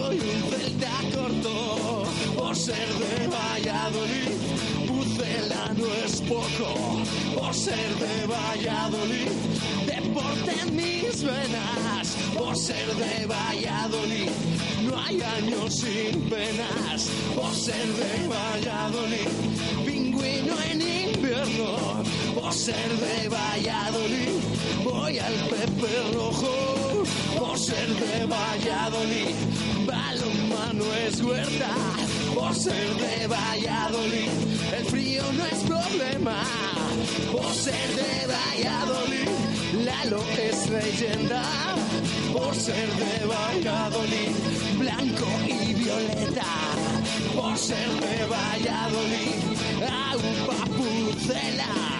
soy un celta corto. Por ser de Valladolid, Pucela no es poco. Por ser de Valladolid, deporte en mis venas. Por ser de Valladolid, no hay años sin penas. Por ser de Valladolid, pingüino en invierno. Por ser de Valladolid, voy al Pepe Rojo. Por ser de Valladolid, balonmano es huerta. Por ser de Valladolid, el frío no es problema. Por ser de Valladolid, Lalo es leyenda. Por ser de Valladolid, blanco y violeta. Por ser de Valladolid, agua pucela. Por ser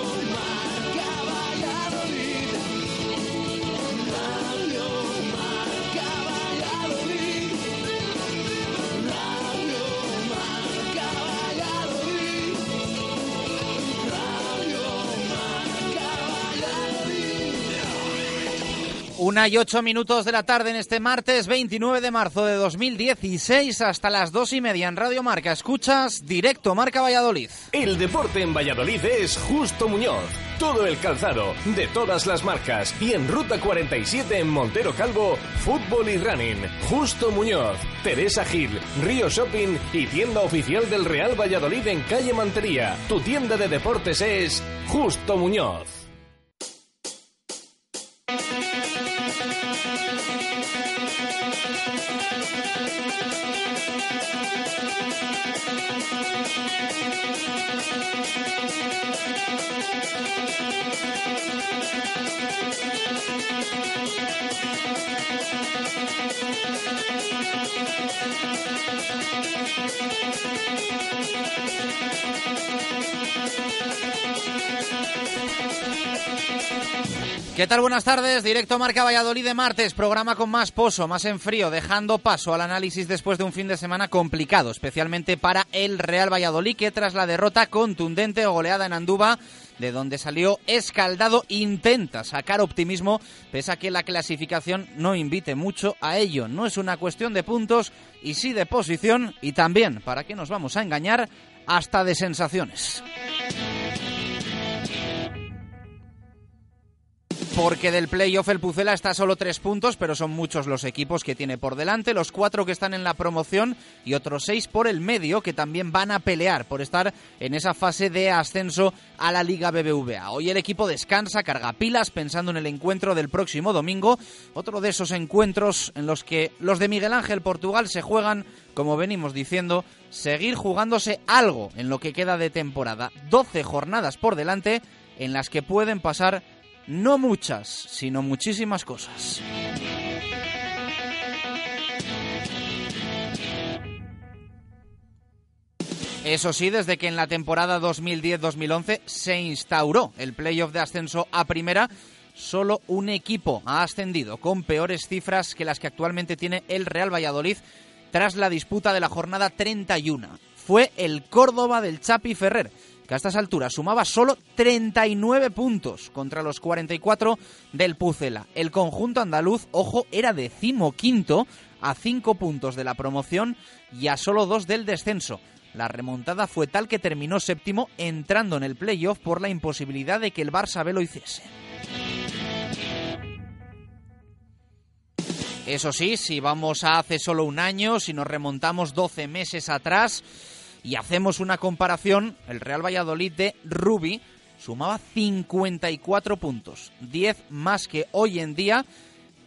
Una y ocho minutos de la tarde en este martes 29 de marzo de 2016 hasta las dos y media en Radio Marca. Escuchas directo Marca Valladolid. El deporte en Valladolid es Justo Muñoz. Todo el calzado, de todas las marcas. Y en Ruta 47 en Montero Calvo, fútbol y running. Justo Muñoz, Teresa Gil, Río Shopping y tienda oficial del Real Valladolid en calle Mantería. Tu tienda de deportes es Justo Muñoz. Thank you. ¿Qué tal? Buenas tardes. Directo Marca Valladolid de martes. Programa con más pozo, más en frío, dejando paso al análisis después de un fin de semana complicado, especialmente para el Real Valladolid, que tras la derrota contundente o goleada en Andúba, de donde salió escaldado, intenta sacar optimismo, pese a que la clasificación no invite mucho a ello. No es una cuestión de puntos y sí de posición, y también, para qué nos vamos a engañar, hasta de sensaciones. Porque del playoff el Pucela está solo tres puntos, pero son muchos los equipos que tiene por delante, los cuatro que están en la promoción y otros seis por el medio que también van a pelear por estar en esa fase de ascenso a la Liga BBVA. Hoy el equipo descansa, carga pilas pensando en el encuentro del próximo domingo, otro de esos encuentros en los que los de Miguel Ángel Portugal se juegan, como venimos diciendo, seguir jugándose algo en lo que queda de temporada. 12 jornadas por delante en las que pueden pasar no muchas, sino muchísimas cosas. Eso sí, desde que en la temporada 2010-2011 se instauró el playoff de ascenso a primera, solo un equipo ha ascendido con peores cifras que las que actualmente tiene el Real Valladolid tras la disputa de la jornada 31. Fue el Córdoba del Chapi Ferrer, que a estas alturas sumaba solo 39 puntos contra los 44 del Pucela. El conjunto andaluz, ojo, era decimoquinto a 5 puntos de la promoción y a solo 2 del descenso. la remontada fue tal que terminó séptimo entrando en el playoff por la imposibilidad de que el Barça B lo hiciese. Eso sí, si vamos a hace solo un año, si nos remontamos 12 meses atrás y hacemos una comparación, el Real Valladolid de Rubi sumaba 54 puntos, 10 más que hoy en día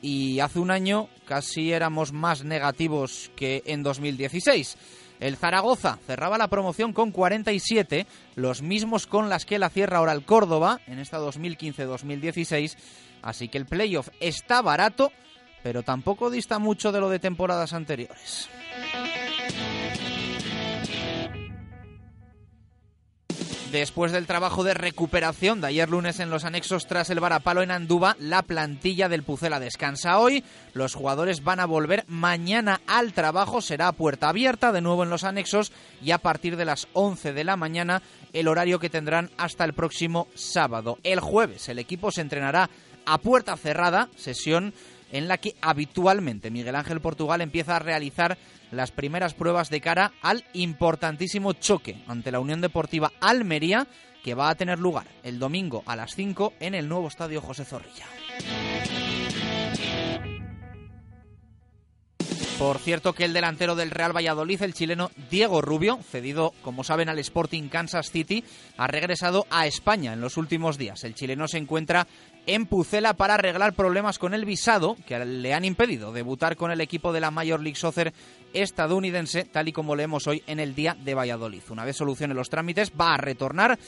y hace un año casi éramos más negativos que en 2016. El Zaragoza cerraba la promoción con 47, los mismos con las que la cierra ahora el Córdoba en esta 2015-2016, así que el playoff está barato pero tampoco dista mucho de lo de temporadas anteriores. Después del trabajo de recuperación de ayer lunes en los anexos tras el varapalo en Andúba, la plantilla del Pucela descansa hoy. Los jugadores van a volver mañana al trabajo, será puerta abierta de nuevo en los anexos y a partir de las 11 de la mañana el horario que tendrán hasta el próximo sábado. El jueves el equipo se entrenará a puerta cerrada, sesión en la que habitualmente Miguel Ángel Portugal empieza a realizar las primeras pruebas de cara al importantísimo choque ante la Unión Deportiva Almería que va a tener lugar el domingo a las 5 en el nuevo estadio José Zorrilla. Por cierto que el delantero del Real Valladolid, el chileno Diego Rubio, cedido, como saben, al Sporting Kansas City, ha regresado a España en los últimos días. El chileno se encuentra en Pucela para arreglar problemas con el visado que le han impedido debutar con el equipo de la Major League Soccer estadounidense, tal y como leemos hoy en el día de Valladolid. Una vez solucione los trámites, va a retornar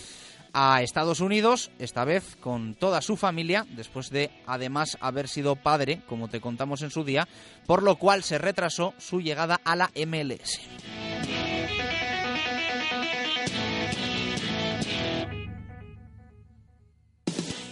a Estados Unidos, esta vez con toda su familia, después de además haber sido padre, como te contamos en su día, por lo cual se retrasó su llegada a la MLS.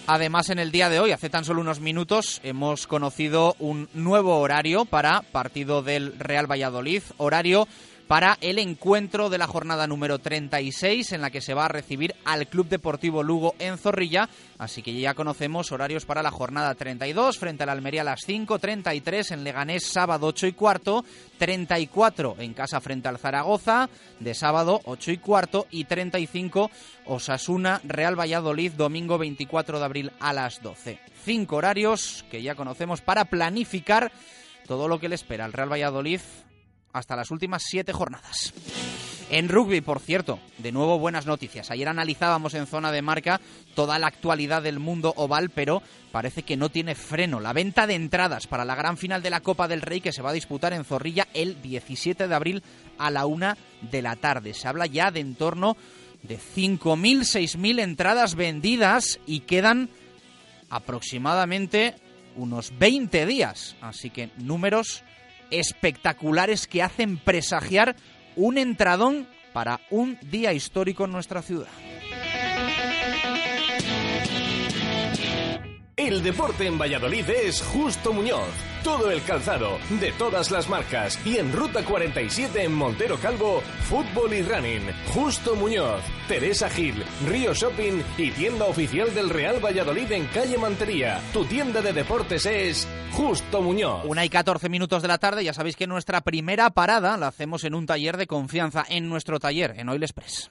Además, en el día de hoy, hace tan solo unos minutos, hemos conocido un nuevo horario para partido del Real Valladolid, horario para el encuentro de la jornada número 36 en la que se va a recibir al Club Deportivo Lugo en Zorrilla. Así que ya conocemos horarios para la jornada 32 frente al Almería a las 5, 33 en Leganés sábado 8 y cuarto, 34 en casa frente al Zaragoza de sábado 8 y cuarto y 35 Osasuna Real Valladolid domingo 24 de abril a las 12. Cinco horarios que ya conocemos para planificar todo lo que le espera al Real Valladolid hasta las últimas siete jornadas. En rugby, por cierto, de nuevo buenas noticias. Ayer analizábamos en zona de marca toda la actualidad del mundo oval, pero parece que no tiene freno. La venta de entradas para la gran final de la Copa del Rey que se va a disputar en Zorrilla el 17 de abril a la una de la tarde. Se habla ya de en torno de 5.000, 6.000 entradas vendidas y quedan aproximadamente unos 20 días. Así que números espectaculares que hacen presagiar un entradón para un día histórico en nuestra ciudad. El deporte en Valladolid es Justo Muñoz. Todo el calzado, de todas las marcas. Y en Ruta 47 en Montero Calvo, fútbol y running. Justo Muñoz, Teresa Gil, Río Shopping y tienda oficial del Real Valladolid en calle Mantería. Tu tienda de deportes es Justo Muñoz. Una y 14 minutos de la tarde, ya sabéis que nuestra primera parada la hacemos en un taller de confianza, en nuestro taller, en Oil Express.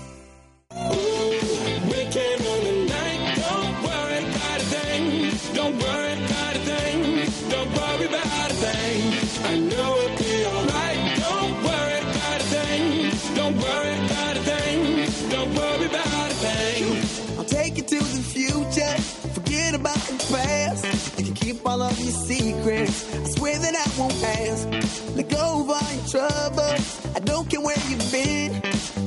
All of your secrets. I swear that I won't ask. Let go of all your troubles. I don't care where you've been.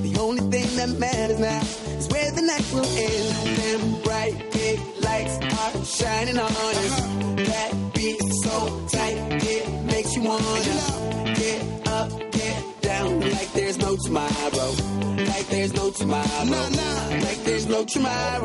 The only thing that matters now is where the night will end. Them bright big lights are shining on us. That beat so tight, it makes you wanna get up, down.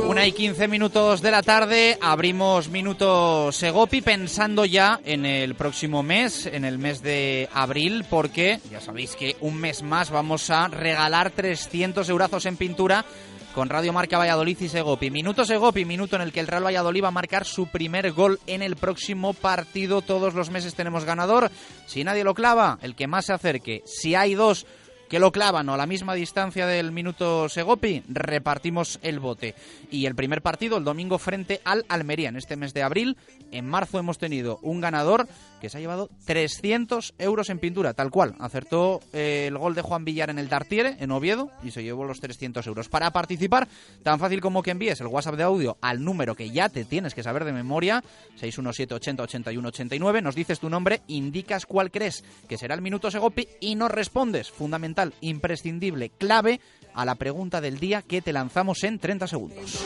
Una y 15 minutos de la tarde, abrimos Minuto Segopi pensando ya en el próximo mes, en el mes de abril, porque ya sabéis que un mes más vamos a regalar 300 eurazos en pintura con Radio Marca Valladolid y Segopi. Minuto Segopi, minuto en el que el Real Valladolid va a marcar su primer gol en el próximo partido. Todos los meses tenemos ganador. Si nadie lo clava, el que más se acerque. Si hay dos que lo clavan o a la misma distancia del minuto Segopi, repartimos el bote. Y el primer partido el domingo frente al Almería en este mes de abril. En marzo hemos tenido un ganador que se ha llevado 300 euros en pintura, tal cual. Acertó eh, el gol de Juan Villar en el Tartiere, en Oviedo, y se llevó los 300 euros. Para participar, tan fácil como que envíes el WhatsApp de audio al número que ya te tienes que saber de memoria, 617 80 81 89, nos dices tu nombre, indicas cuál crees que será el minuto Segopi y nos respondes. Fundamental, imprescindible, clave a la pregunta del día que te lanzamos en 30 segundos.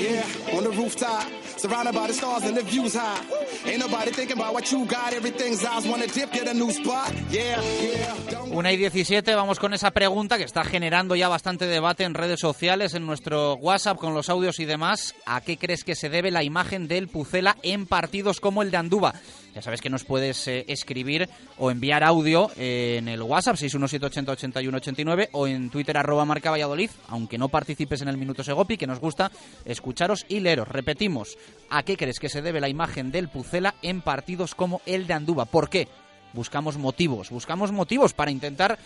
Yeah, on the rooftop, surrounded by the stars and the views high. Ain't nobody thinking about what you got. Everything's eyes wanna dip, get a new spot. Yeah, yeah. Una y 17, vamos con esa pregunta que está generando ya bastante debate en redes sociales, en nuestro WhatsApp, con los audios y demás. ¿A qué crees que se debe la imagen del Pucela en partidos como el de Andúba? Ya sabes que nos puedes eh, escribir o enviar audio eh, en el WhatsApp 617808189 o en Twitter arroba marca Valladolid, aunque no participes en el Minuto Segopi, que nos gusta escucharos y leeros. Repetimos, ¿a qué crees que se debe la imagen del Pucela en partidos como el de Andúba? ¿Por qué? Buscamos motivos, buscamos motivos para intentar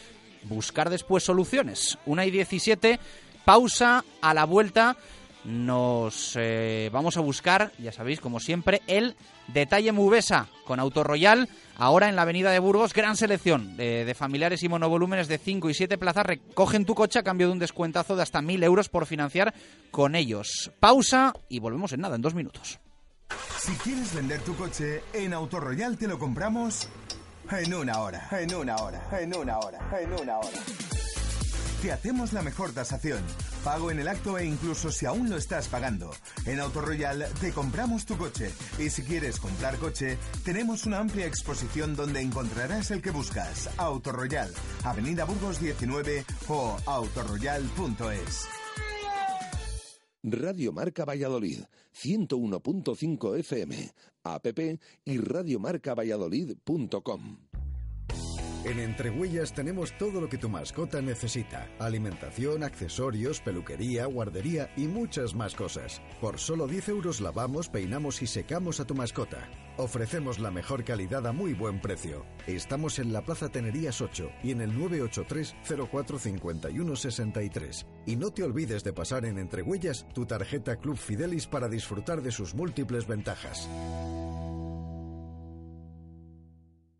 buscar después soluciones. Una y 17, pausa a la vuelta. Nos eh, vamos a buscar, ya sabéis, como siempre, el detalle Mubesa con Auto Royal. Ahora en la avenida de Burgos, gran selección de, familiares y monovolúmenes de 5 y 7 plazas. Recogen tu coche a cambio de un descuentazo de hasta 1.000 euros por financiar con ellos. Pausa y volvemos en nada, en dos minutos. Si quieres vender tu coche, en Autoroyal te lo compramos en una hora. En una hora. En una hora. En una hora. Te hacemos la mejor tasación, pago en el acto e incluso si aún lo estás pagando. En Autoroyal te compramos tu coche y si quieres comprar coche, tenemos una amplia exposición donde encontrarás el que buscas. Autoroyal, Avenida Burgos 19 o autoroyal.es. Radio Marca Valladolid, 101.5 FM, app y radiomarcavalladolid.com. En Entrehuellas tenemos todo lo que tu mascota necesita. Alimentación, accesorios, peluquería, guardería y muchas más cosas. Por solo 10 euros lavamos, peinamos y secamos a tu mascota. Ofrecemos la mejor calidad a muy buen precio. Estamos en la Plaza Tenerías 8 y en el 983 0451 63. Y no te olvides de pasar en Entrehuellas tu tarjeta Club Fidelis para disfrutar de sus múltiples ventajas.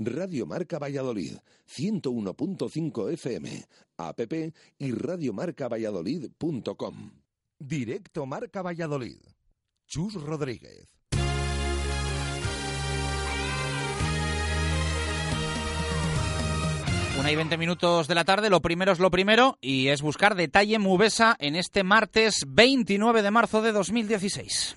Radio Marca Valladolid, 101.5 FM, app y radiomarcavalladolid.com. Directo Marca Valladolid. Chus Rodríguez. Una y 20 minutos de la tarde, lo primero es lo primero y es buscar detalle Mubesa en este martes 29 de marzo de 2016.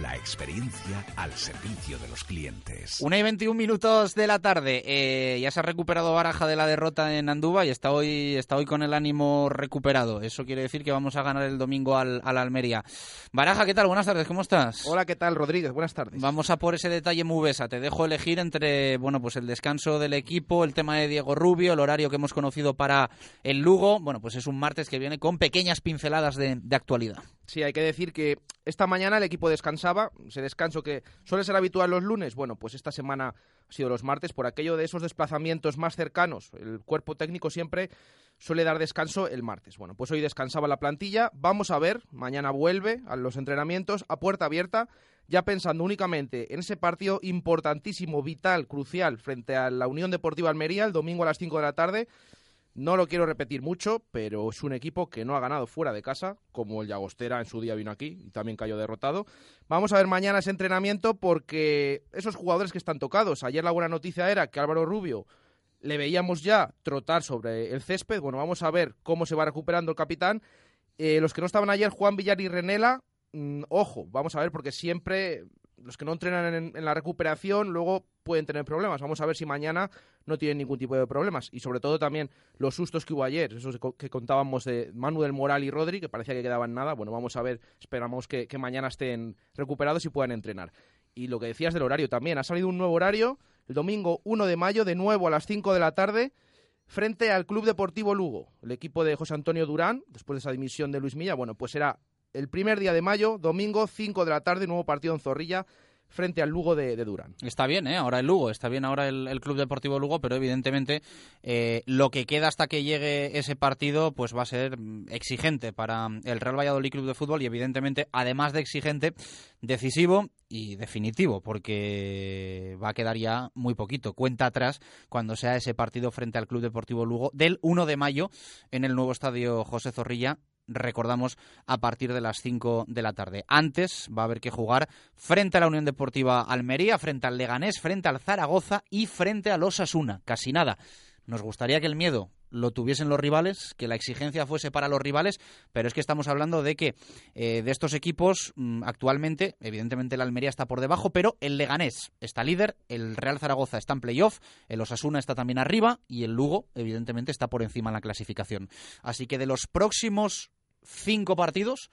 La experiencia al servicio de los clientes. Una y 21 minutos de la tarde. Eh, ya se ha recuperado Baraja de la derrota en Andúba y está hoy, está hoy con el ánimo recuperado. Eso quiere decir que vamos a ganar el domingo al, al Almería. Baraja, ¿qué tal? Buenas tardes, ¿cómo estás? Hola, ¿qué tal, Rodríguez? Buenas tardes. Vamos a por ese detalle Mubesa. Te dejo elegir entre, bueno, pues el descanso del equipo, el tema de Diego Rubio, el horario que hemos conocido para el Lugo. Bueno, pues es un martes que viene con pequeñas pinceladas de, de actualidad. Sí, hay que decir que esta mañana el equipo descansaba, ese descanso que suele ser habitual los lunes, bueno, pues esta semana ha sido los martes por aquello de esos desplazamientos más cercanos. El cuerpo técnico siempre suele dar descanso el martes. Bueno, pues hoy descansaba la plantilla, vamos a ver, mañana vuelve a los entrenamientos a puerta abierta, ya pensando únicamente en ese partido importantísimo, vital, crucial frente a la Unión Deportiva Almería el domingo a las 5 de la tarde. No lo quiero repetir mucho, pero es un equipo que no ha ganado fuera de casa, como el Llagostera en su día vino aquí y también cayó derrotado. Vamos a ver mañana ese entrenamiento porque esos jugadores que están tocados. Ayer la buena noticia era que Álvaro Rubio le veíamos ya trotar sobre el césped. Bueno, vamos a ver cómo se va recuperando el capitán. Eh, los que no estaban ayer, Juan Villar y Renela, mmm, ojo, vamos a ver porque siempre los que no entrenan en, la recuperación luego pueden tener problemas. Vamos a ver si mañana no tienen ningún tipo de problemas. Y sobre todo también los sustos que hubo ayer, esos que contábamos de Manu del Moral y Rodri, que parecía que quedaban nada. Bueno, vamos a ver, esperamos que, que mañana estén recuperados y puedan entrenar. Y lo que decías del horario también, ha salido un nuevo horario, el domingo 1 de mayo, de nuevo a las 5 de la tarde, frente al Club Deportivo Lugo, el equipo de José Antonio Durán, después de esa dimisión de Luis Milla, bueno, pues será el primer día de mayo, domingo, 5 de la tarde, nuevo partido en Zorrilla frente al Lugo de, Durán. Está bien, ¿eh? ahora el Lugo, está bien ahora el, Club Deportivo Lugo, pero evidentemente eh, lo que queda hasta que llegue ese partido pues va a ser exigente para el Real Valladolid Club de Fútbol y evidentemente, además de exigente, decisivo y definitivo, porque va a quedar ya muy poquito, cuenta atrás, cuando sea ese partido frente al Club Deportivo Lugo del 1 de mayo en el nuevo estadio José Zorrilla recordamos, a partir de las 5 de la tarde. Antes va a haber que jugar frente a la Unión Deportiva Almería, frente al Leganés, frente al Zaragoza y frente a los Asuna. Casi nada. Nos gustaría que el miedo lo tuviesen los rivales, que la exigencia fuese para los rivales, pero es que estamos hablando de que eh, de estos equipos mmm, actualmente, evidentemente el Almería está por debajo, pero el Leganés está líder, el Real Zaragoza está en playoff, el Osasuna está también arriba y el Lugo, evidentemente, está por encima en la clasificación. Así que de los próximos cinco partidos,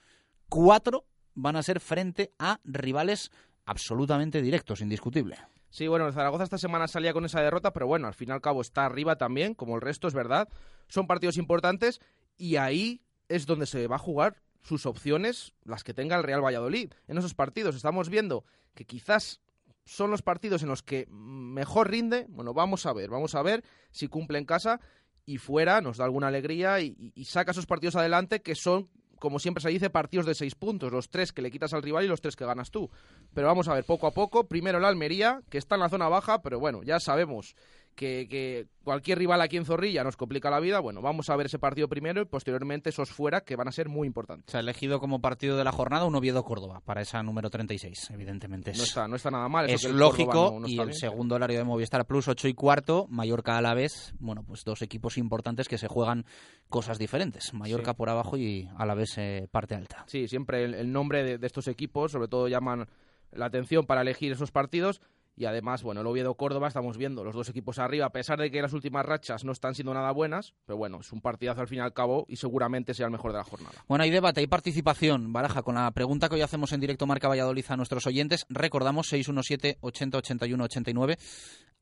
cuatro van a ser frente a rivales absolutamente directos, indiscutible. Sí, bueno, el Zaragoza esta semana salía con esa derrota, pero bueno, al fin y al cabo está arriba también, como el resto, es verdad. Son partidos importantes y ahí es donde se va a jugar sus opciones, las que tenga el Real Valladolid. En esos partidos estamos viendo que quizás son los partidos en los que mejor rinde. Bueno, vamos a ver, vamos a ver si cumple en casa y fuera nos da alguna alegría y, y saca esos partidos adelante que son como siempre se dice, partidos de seis puntos, los tres que le quitas al rival y los tres que ganas tú. Pero vamos a ver, poco a poco, primero la Almería, que está en la zona baja, pero bueno, ya sabemos que, que, cualquier rival aquí en Zorrilla nos complica la vida. Bueno, vamos a ver ese partido primero y posteriormente esos fuera que van a ser muy importantes. Se ha elegido como partido de la jornada un Oviedo-Córdoba para esa número 36, evidentemente. Es, no, está, no está nada mal. Es lógico no, no y el bien. segundo horario de Movistar Plus 8 y cuarto, Mallorca a la vez, bueno, pues dos equipos importantes que se juegan cosas diferentes. Mallorca sí. por abajo y a la vez eh, parte alta. Sí, siempre el, el nombre de, de estos equipos sobre todo llaman la atención para elegir esos partidos Y además, bueno, el Oviedo Córdoba estamos viendo los dos equipos arriba, a pesar de que las últimas rachas no están siendo nada buenas, pero bueno, es un partidazo al fin y al cabo y seguramente sea el mejor de la jornada. Bueno, hay debate, hay participación, Baraja, con la pregunta que hoy hacemos en directo Marca Valladolid a nuestros oyentes. Recordamos 617 80 81 89.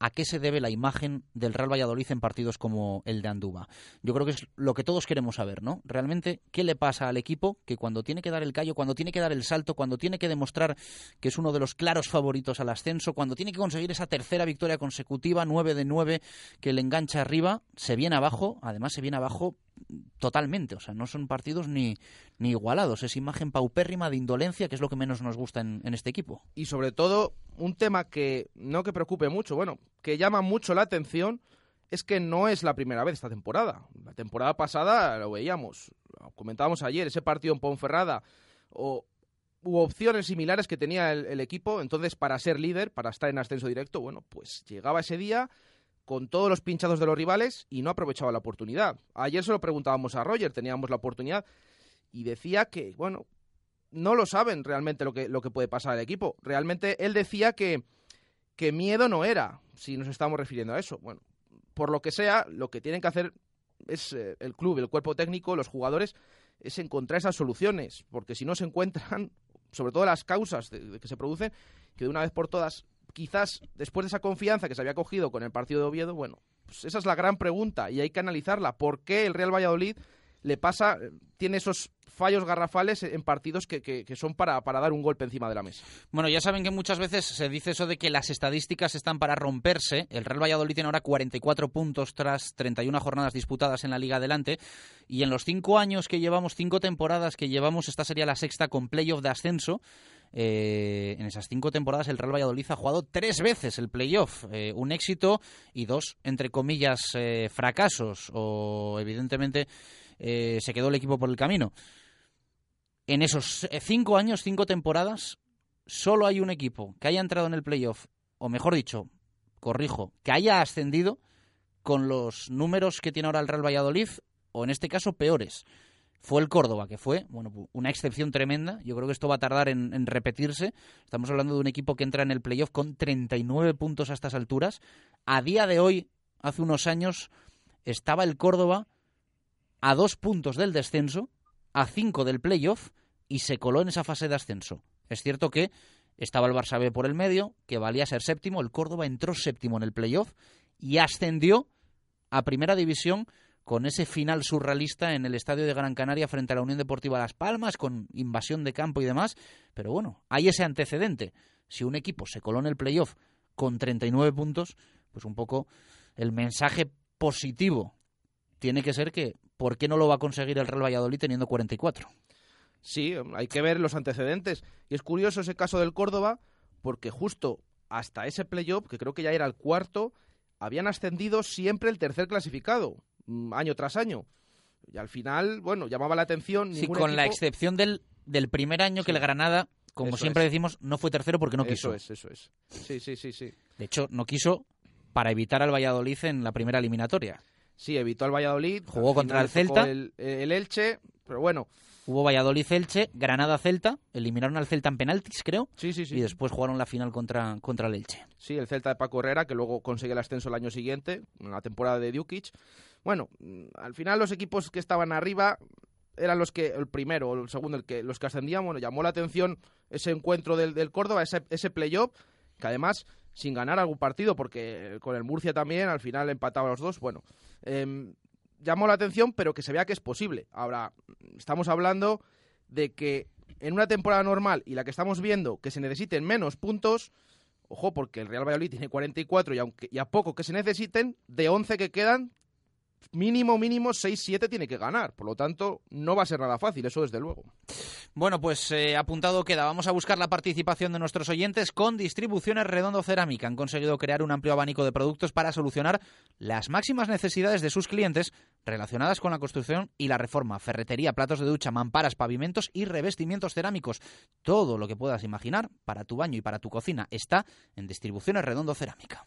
¿A qué se debe la imagen del Real Valladolid en partidos como el de Andúba? Yo creo que es lo que todos queremos saber, ¿no? Realmente, ¿qué le pasa al equipo que cuando tiene que dar el callo, cuando tiene que dar el salto, cuando tiene que demostrar que es uno de los claros favoritos al ascenso, cuando tiene que conseguir esa tercera victoria consecutiva, 9 de 9, que le engancha arriba, se viene abajo, además se viene abajo totalmente, o sea, no son partidos ni, ni igualados, es imagen paupérrima de indolencia, que es lo que menos nos gusta en, este equipo. Y sobre todo, un tema que no que preocupe mucho, bueno, que llama mucho la atención, es que no es la primera vez esta temporada. La temporada pasada lo veíamos, lo comentábamos ayer, ese partido en Ponferrada, o hubo opciones similares que tenía el, el equipo, entonces para ser líder, para estar en ascenso directo, bueno, pues llegaba ese día con todos los pinchados de los rivales y no aprovechaba la oportunidad. Ayer se lo preguntábamos a Roger, teníamos la oportunidad y decía que, bueno, no lo saben realmente lo que, lo que puede pasar al equipo. Realmente él decía que, que miedo no era, si nos estamos refiriendo a eso. Bueno, por lo que sea, lo que tienen que hacer es eh, el club, el cuerpo técnico, los jugadores, es encontrar esas soluciones, porque si no se encuentran, sobre todo las causas de, que se producen, que de una vez por todas quizás después de esa confianza que se había cogido con el partido de Oviedo, bueno, pues esa es la gran pregunta y hay que analizarla. ¿Por qué el Real Valladolid le pasa, tiene esos fallos garrafales en partidos que, que, que son para, para, dar un golpe encima de la mesa. Bueno, ya saben que muchas veces se dice eso de que las estadísticas están para romperse. El Real Valladolid tiene ahora 44 puntos tras 31 jornadas disputadas en la Liga adelante. Y en los cinco años que llevamos, cinco temporadas que llevamos, esta sería la sexta con playoff de ascenso. Eh, en esas cinco temporadas el Real Valladolid ha jugado tres veces el playoff, eh, un éxito y dos, entre comillas, eh, fracasos o evidentemente se quedó el equipo por el camino. En esos cinco años, cinco temporadas, solo hay un equipo que haya entrado en el playoff, o mejor dicho, corrijo, que haya ascendido con los números que tiene ahora el Real Valladolid, o en este caso peores fue el Córdoba, que fue bueno, una excepción tremenda. Yo creo que esto va a tardar en, en, repetirse. Estamos hablando de un equipo que entra en el playoff con 39 puntos a estas alturas. A día de hoy, hace unos años, estaba el Córdoba a dos puntos del descenso, a cinco del playoff, y se coló en esa fase de ascenso. Es cierto que estaba el Barça por el medio, que valía ser séptimo. El Córdoba entró séptimo en el playoff y ascendió a primera división con ese final surrealista en el estadio de Gran Canaria frente a la Unión Deportiva Las Palmas, con invasión de campo y demás. Pero bueno, hay ese antecedente. Si un equipo se coló en el playoff con 39 puntos, pues un poco el mensaje positivo tiene que ser que ¿por qué no lo va a conseguir el Real Valladolid teniendo 44? Sí, hay que ver los antecedentes. Y es curioso ese caso del Córdoba, porque justo hasta ese playoff, que creo que ya era el cuarto, habían ascendido siempre el tercer clasificado año tras año. Y al final, bueno, llamaba la atención. Sí, con equipo... la excepción del, del primer año que el Granada, como Eso siempre es. decimos, no fue tercero porque no quiso. Eso es, eso es. Sí, sí, sí, sí. De hecho, no quiso para evitar al Valladolid en la primera eliminatoria. Sí, evitó al Valladolid. Jugó contra el Celta. El, el Elche, pero bueno. Hubo Valladolid-Elche, Granada-Celta, eliminaron al Celta en penaltis, creo, Sí, sí, sí. y después jugaron la final contra, contra el Elche. Sí, el Celta de Paco Herrera, que luego consigue el ascenso el año siguiente, en la temporada de Dukic. Bueno, mm, al final los equipos que estaban arriba eran los que, el primero o el segundo, el que, los que ascendían. Bueno, llamó la atención ese encuentro del, del Córdoba, ese, ese playoff, que además sin ganar algún partido, porque con el Murcia también al final empataba los dos. Bueno, eh, llamó la atención, pero que se vea que es posible. Ahora, estamos hablando de que en una temporada normal y la que estamos viendo que se necesiten menos puntos, ojo, porque el Real Valladolid tiene 44 y, aunque, y a poco que se necesiten, de 11 que quedan, mínimo, mínimo 6-7 tiene que ganar. Por lo tanto, no va a ser nada fácil, eso desde luego. Bueno, pues eh, apuntado queda. Vamos a buscar la participación de nuestros oyentes con Distribuciones Redondo Cerámica. Han conseguido crear un amplio abanico de productos para solucionar las máximas necesidades de sus clientes relacionadas con la construcción y la reforma. Ferretería, platos de ducha, mamparas, pavimentos y revestimientos cerámicos. Todo lo que puedas imaginar para tu baño y para tu cocina está en Distribuciones Redondo Cerámica.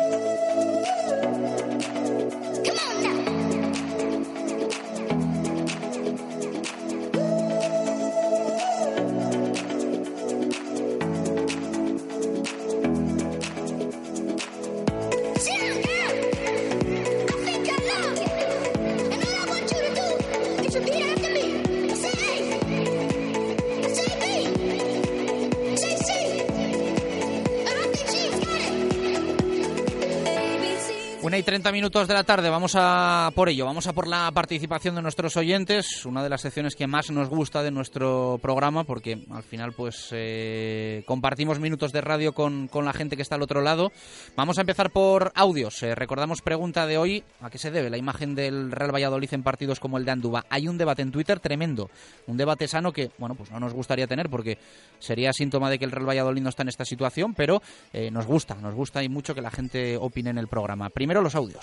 Una y 30 minutos de la tarde, vamos a por ello, vamos a por la participación de nuestros oyentes, una de las secciones que más nos gusta de nuestro programa, porque al final pues eh, compartimos minutos de radio con, con, la gente que está al otro lado. Vamos a empezar por audios. Eh, recordamos pregunta de hoy, ¿a qué se debe la imagen del Real Valladolid en partidos como el de Andúba? Hay un debate en Twitter tremendo, un debate sano que, bueno, pues no nos gustaría tener porque sería síntoma de que el Real Valladolid no está en esta situación, pero eh, nos gusta, nos gusta y mucho que la gente opine en el programa. Primero los audios.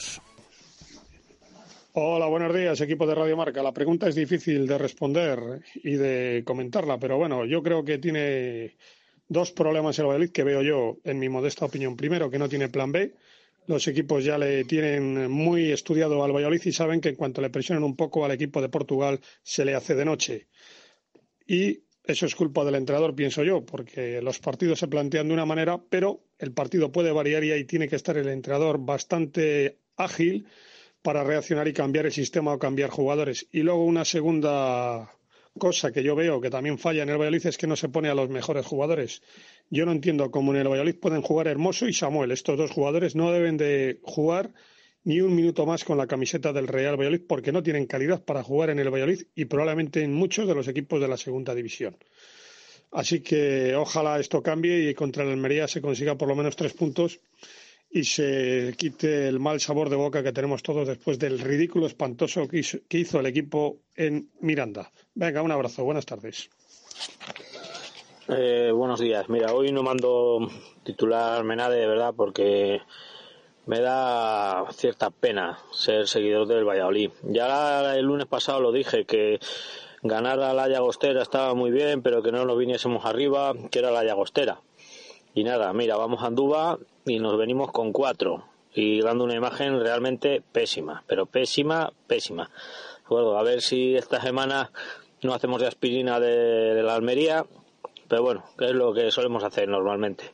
Hola, buenos días, equipo de Radio Marca. La pregunta es difícil de responder y de comentarla, pero bueno, yo creo que tiene dos problemas el Valladolid que veo yo, en mi modesta opinión. Primero, que no tiene plan B. Los equipos ya le tienen muy estudiado al Valladolid y saben que en cuanto le presionen un poco al equipo de Portugal se le hace de noche. Y eso es culpa del entrenador, pienso yo, porque los partidos se plantean de una manera, pero el partido puede variar y ahí tiene que estar el entrenador bastante ágil para reaccionar y cambiar el sistema o cambiar jugadores. Y luego una segunda cosa que yo veo que también falla en el Valladolid es que no se pone a los mejores jugadores. Yo no entiendo cómo en el Valladolid pueden jugar Hermoso y Samuel. Estos dos jugadores no deben de jugar ni un minuto más con la camiseta del Real Valladolid porque no tienen calidad para jugar en el Valladolid y probablemente en muchos de los equipos de la segunda división. Así que ojalá esto cambie y contra el Almería se consiga por lo menos tres puntos y se quite el mal sabor de boca que tenemos todos después del ridículo espantoso que hizo, el equipo en Miranda. Venga, un abrazo, buenas tardes. Eh, buenos días. Mira, hoy no mando titular Menade de verdad porque me da cierta pena ser seguidor del Valladolid. Ya el lunes pasado lo dije que ganar a la Llagostera estaba muy bien, pero que no nos viniésemos arriba, que era la Llagostera. Y nada, mira, vamos a Andúba y nos venimos con cuatro y dando una imagen realmente pésima, pero pésima, pésima. Bueno, a ver si esta semana no hacemos de aspirina de, de la Almería, pero bueno, que es lo que solemos hacer normalmente.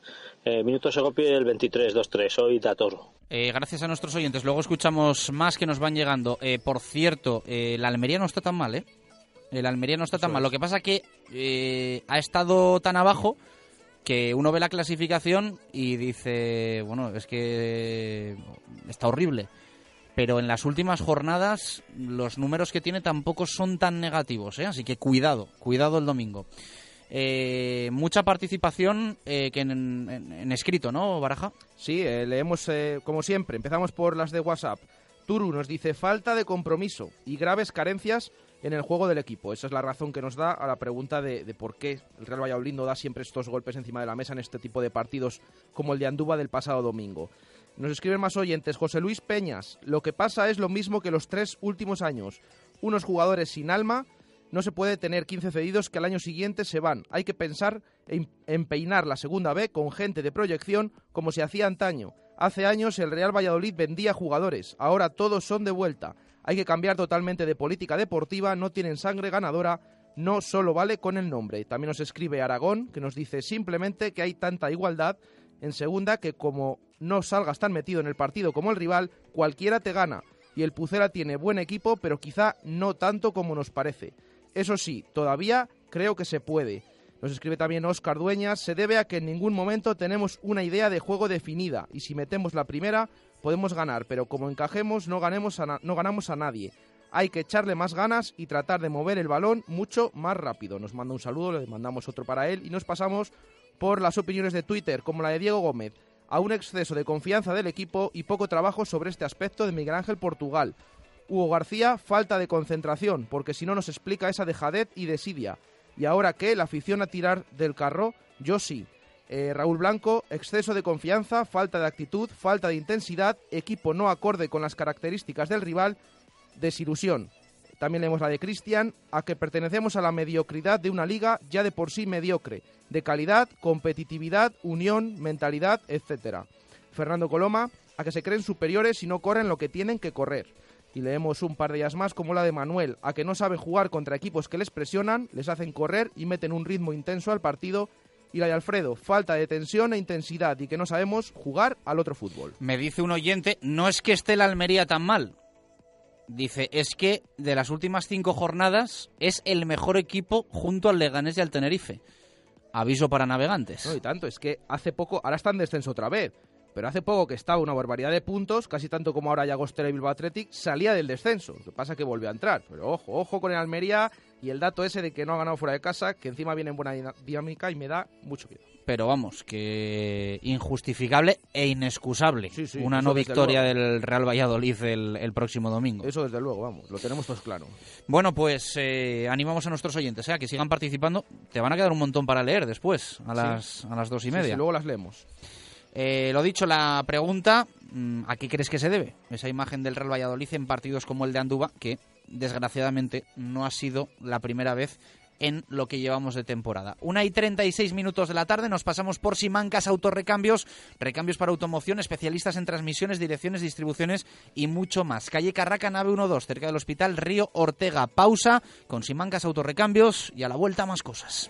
Eh, minuto Segopi el 23-2-3, soy Tatoro. Eh, gracias a nuestros oyentes. Luego escuchamos más que nos van llegando. Eh, por cierto, eh, la Almería no está tan mal, ¿eh? El Almería no está tan mal. Lo que pasa que eh, ha estado tan abajo que uno ve la clasificación y dice, bueno, es que está horrible. Pero en las últimas jornadas los números que tiene tampoco son tan negativos, ¿eh? Así que cuidado, cuidado el domingo. Eh, mucha participación eh, que en, escrito, ¿no, Baraja? Sí, leemos como siempre. Empezamos por las de WhatsApp. Turu nos dice falta de compromiso y graves carencias en el juego del equipo. Esa es la razón que nos da a la pregunta de, por qué el Real Valladolid no da siempre estos golpes encima de la mesa en este tipo de partidos como el de Andúba del pasado domingo. Nos escriben más oyentes. José Luis Peñas. Lo que pasa es lo mismo que los tres últimos años. Unos jugadores sin alma no se puede tener 15 cedidos que al año siguiente se van. Hay que pensar en, en peinar la segunda B con gente de proyección como se hacía antaño. Hace años el Real Valladolid vendía jugadores, ahora todos son de vuelta. Hay que cambiar totalmente de política deportiva, no tienen sangre ganadora, no solo vale con el nombre. También nos escribe Aragón, que nos dice simplemente que hay tanta igualdad en segunda que como no salgas tan metido en el partido como el rival, cualquiera te gana. Y el Pucera tiene buen equipo, pero quizá no tanto como nos parece. Eso sí, todavía creo que se puede. Nos escribe también Oscar Dueñas, se debe a que en ningún momento tenemos una idea de juego definida y si metemos la primera podemos ganar, pero como encajemos no, ganemos a no ganamos a nadie. Hay que echarle más ganas y tratar de mover el balón mucho más rápido. Nos manda un saludo, le mandamos otro para él y nos pasamos por las opiniones de Twitter, como la de Diego Gómez. a un exceso de confianza del equipo y poco trabajo sobre este aspecto de Miguel Ángel Portugal. Hugo García, falta de concentración, porque si no nos explica esa dejadez y desidia. Y ahora que la afición a tirar del carro, yo sí. Eh, Raúl Blanco, exceso de confianza, falta de actitud, falta de intensidad, equipo no acorde con las características del rival, desilusión. También leemos la de Cristian, a que pertenecemos a la mediocridad de una liga ya de por sí mediocre, de calidad, competitividad, unión, mentalidad, etc. Fernando Coloma, a que se creen superiores y no corren lo que tienen que correr. Y leemos un par de ellas más como la de Manuel, a que no saben jugar contra equipos que les presionan, les hacen correr y meten un ritmo intenso al partido y la de Alfredo, falta de tensión e intensidad y que no sabemos jugar al otro fútbol. Me dice un oyente, no es que esté la Almería tan mal. Dice, es que de las últimas cinco jornadas es el mejor equipo junto al Leganés y al Tenerife. Aviso para navegantes. No, y tanto, es que hace poco, ahora está en descenso otra vez, pero hace poco que estaba una barbaridad de puntos, casi tanto como ahora Llagostera y Bilbao Athletic, salía del descenso. Lo que pasa es que volvió a entrar. Pero ojo, ojo con el Almería y el dato ese de que no ha ganado fuera de casa, que encima viene en buena dinámica y me da mucho miedo. Pero vamos, que injustificable e inexcusable. Sí, sí, una no victoria luego. del Real Valladolid el, el próximo domingo. Eso desde luego, vamos, lo tenemos todos claro. Bueno, pues eh, animamos a nuestros oyentes ¿eh? a que sigan participando. Te van a quedar un montón para leer después, a las, a las dos y media. sí, luego las leemos. Eh, lo dicho, la pregunta, mm, ¿a qué crees que se debe? Esa imagen del Real Valladolid en partidos como el de Andúba, que desgraciadamente no ha sido la primera vez en lo que llevamos de temporada. Una y 36 minutos de la tarde, nos pasamos por Simancas Autorrecambios, recambios para automoción, especialistas en transmisiones, direcciones, distribuciones y mucho más. Calle Carraca, nave 12, cerca del Hospital Río Ortega. Pausa con Simancas Autorrecambios y a la vuelta más cosas.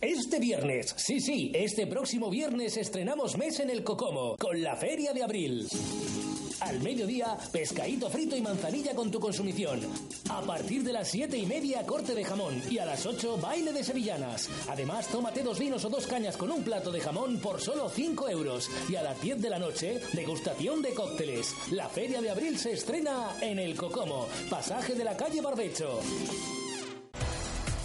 Este viernes, sí, sí, este próximo viernes estrenamos mes en el Cocomo con la Feria de Abril. Al mediodía, pescadito frito y manzanilla con tu consumición. A partir de las siete y media, corte de jamón. Y a las 8, baile de sevillanas. Además, tómate dos vinos o dos cañas con un plato de jamón por solo 5 euros. Y a las 10 de la noche, degustación de cócteles. La Feria de Abril se estrena en el Cocomo, pasaje de la calle Barbecho.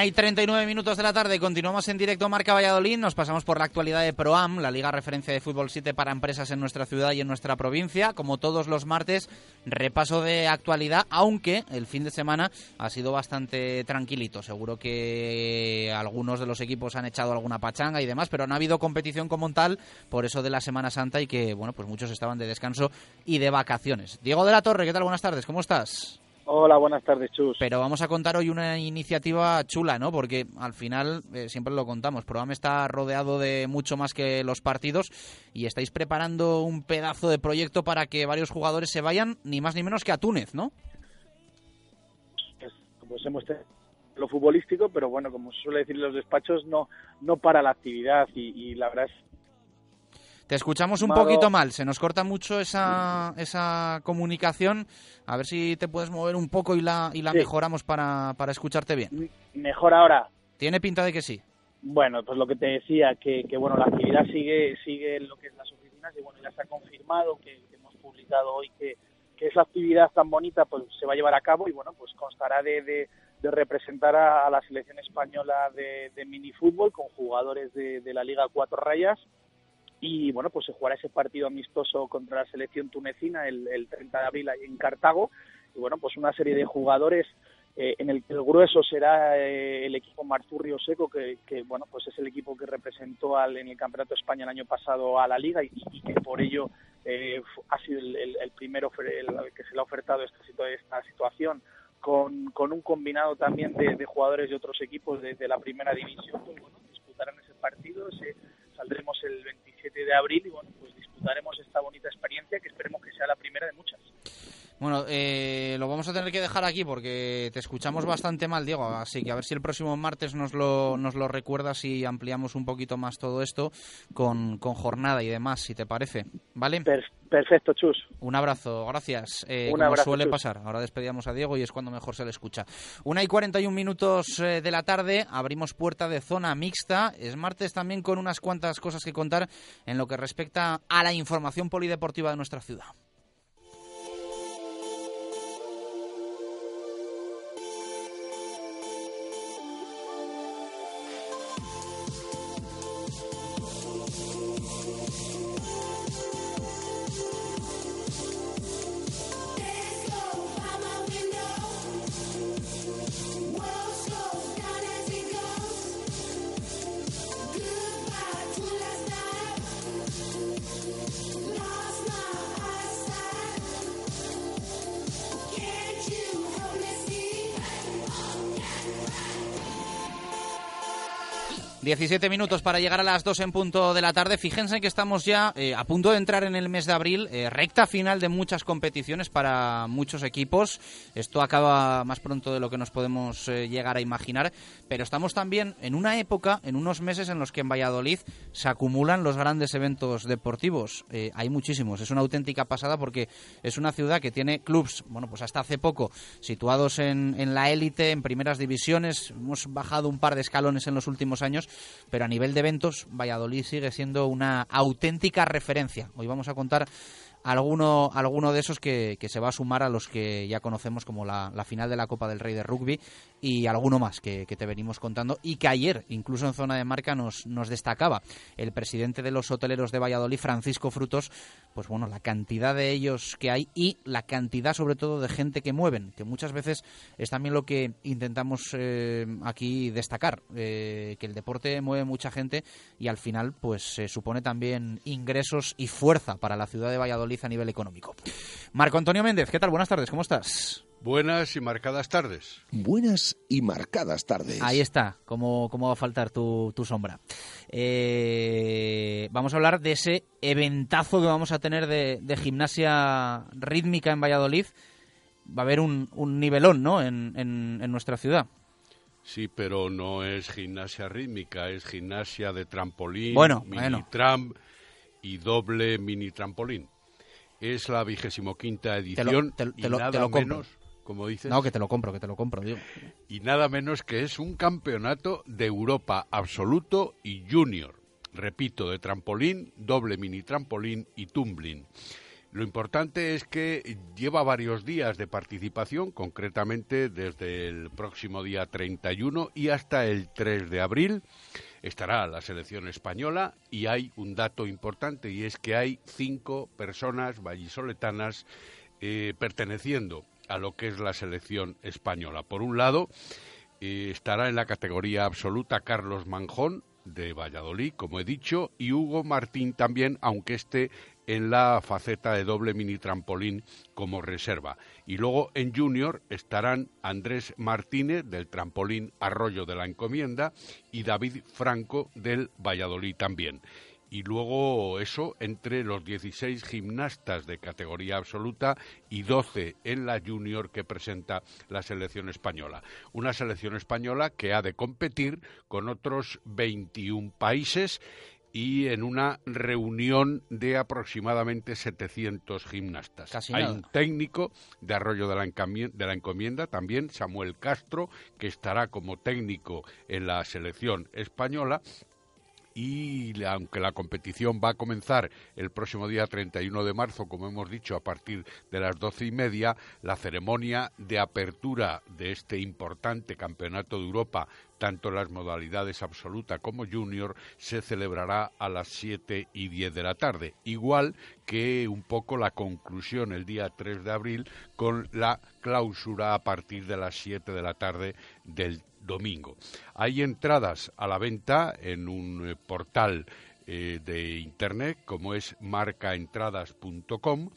Una y 39 minutos de la tarde, continuamos en directo Marca Valladolid, nos pasamos por la actualidad de ProAm, la liga referencia de fútbol 7 para empresas en nuestra ciudad y en nuestra provincia. Como todos los martes, repaso de actualidad, aunque el fin de semana ha sido bastante tranquilito. Seguro que algunos de los equipos han echado alguna pachanga y demás, pero no ha habido competición como tal por eso de la Semana Santa y que, bueno, pues muchos estaban de descanso y de vacaciones. Diego de la Torre, ¿qué tal? Buenas tardes, ¿cómo estás? Hola, buenas tardes, Chus. Pero vamos a contar hoy una iniciativa chula, ¿no? Porque al final, eh, siempre lo contamos, programa está rodeado de mucho más que los partidos y estáis preparando un pedazo de proyecto para que varios jugadores se vayan, ni más ni menos que a Túnez, ¿no? Pues, pues hemos tenido lo futbolístico, pero bueno, como suele decir los despachos, no, no para la actividad y, y la verdad es te escuchamos un poquito mal, se nos corta mucho esa, esa comunicación. A ver si te puedes mover un poco y la, y la mejoramos para, para escucharte bien. Mejor ahora. Tiene pinta de que sí. Bueno, pues lo que te decía, que, que bueno, la actividad sigue, sigue en lo que es las oficinas y bueno, ya se ha confirmado que, hemos publicado hoy que, que esa actividad tan bonita pues se va a llevar a cabo y bueno, pues constará de, de, representar a, la selección española de, de minifútbol con jugadores de, de la Liga Cuatro Rayas y bueno, pues se jugará ese partido amistoso contra la selección tunecina el, 30 de abril en Cartago. Y bueno, pues una serie de jugadores eh, en el que el grueso será eh, el equipo Marzurrio Seco, que, bueno, pues es el equipo que representó al, en el Campeonato de España el año pasado a la Liga y, que por ello eh, ha sido el, primero que se le ha ofertado esta, esta situación con, con un combinado también de, jugadores de otros equipos de, la primera división, pues bueno, disputarán ese partido, saldremos el 27 de abril y bueno, pues disfrutaremos esta bonita experiencia que esperemos que sea la primera de muchas. Bueno, eh, lo vamos a tener que dejar aquí porque te escuchamos bastante mal, Diego. Así que a ver si el próximo martes nos lo, nos lo recuerdas y ampliamos un poquito más todo esto con, con jornada y demás, si te parece. ¿Vale? perfecto, Chus. Un abrazo, gracias. Eh, como suele pasar, ahora despedíamos a Diego y es cuando mejor se le escucha. Una y 41 minutos eh, de la tarde, abrimos puerta de zona mixta. Es martes también con unas cuantas cosas que contar en lo que respecta a la información polideportiva de nuestra ciudad. 17 minutos para llegar a las 2 en punto de la tarde. Fíjense que estamos ya eh, a punto de entrar en el mes de abril, eh, recta final de muchas competiciones para muchos equipos. Esto acaba más pronto de lo que nos podemos eh, llegar a imaginar, pero estamos también en una época, en unos meses en los que en Valladolid se acumulan los grandes eventos deportivos. hay muchísimos, es una auténtica pasada porque es una ciudad que tiene clubs, bueno, pues hasta hace poco situados en, en la élite, en primeras divisiones. Hemos bajado un par de escalones en los últimos años pero a nivel de eventos, Valladolid sigue siendo una auténtica referencia. Hoy vamos a contar alguno, alguno de esos que, que, se va a sumar a los que ya conocemos como la, la, final de la Copa del Rey de Rugby y alguno más que, te venimos contando y que ayer, incluso en zona de marca, nos, nos destacaba el presidente de los hoteleros de Valladolid, Francisco Frutos, pues bueno, la cantidad de ellos que hay y la cantidad sobre todo de gente que mueven, que muchas veces es también lo que intentamos eh, aquí destacar, eh, que el deporte mueve mucha gente y al final pues se supone también ingresos y fuerza para la ciudad de Valladolid a nivel económico. Marco Antonio Méndez, ¿qué tal? Buenas tardes, ¿cómo estás? Buenas y marcadas tardes. Buenas y marcadas tardes. Ahí está, cómo, cómo va a faltar tu, sombra. Eh, vamos a hablar de ese eventazo que vamos a tener de, gimnasia rítmica en Valladolid. Va a haber un, nivelón, ¿no?, en, en, nuestra ciudad. Sí, pero no es gimnasia rítmica, es gimnasia de trampolín, bueno, mini tram y doble mini trampolín. Es la vigésimo quinta edición y nada menos como dices. No, que te lo compro, que te lo compro, digo. Y nada menos que es un campeonato de Europa absoluto y junior. Repito, de trampolín, doble mini trampolín y tumbling. Lo importante es que lleva varios días de participación, concretamente desde el próximo día 31 y hasta el 3 de abril estará la selección española y hay un dato importante y es que hay cinco personas vallisoletanas eh, perteneciendo a lo que es la selección española. Por un lado, eh, estará en la categoría absoluta Carlos Manjón, de Valladolid, como he dicho, y Hugo Martín también, aunque esté en la faceta de doble mini trampolín como reserva. Y luego en junior estarán Andrés Martínez del trampolín Arroyo de la Encomienda y David Franco del Valladolid también y luego eso entre los 16 gimnastas de categoría absoluta y 12 en la junior que presenta la selección española. Una selección española que ha de competir con otros 21 países y en una reunión de aproximadamente 700 gimnastas. Hay un técnico de Arroyo de la, de la Encomienda, también Samuel Castro, que estará como técnico en la selección española y aunque la competición va a comenzar el próximo día 31 de marzo, como hemos dicho, a partir de las doce y media, la ceremonia de apertura de este importante campeonato de Europa, tanto las modalidades absoluta como junior, se celebrará a las siete y diez de la tarde, igual que un poco la conclusión el día 3 de abril con la clausura a partir de las siete de la tarde del domingo. Hay entradas a la venta en un eh, portal eh, de internet como es marcaentradas.com.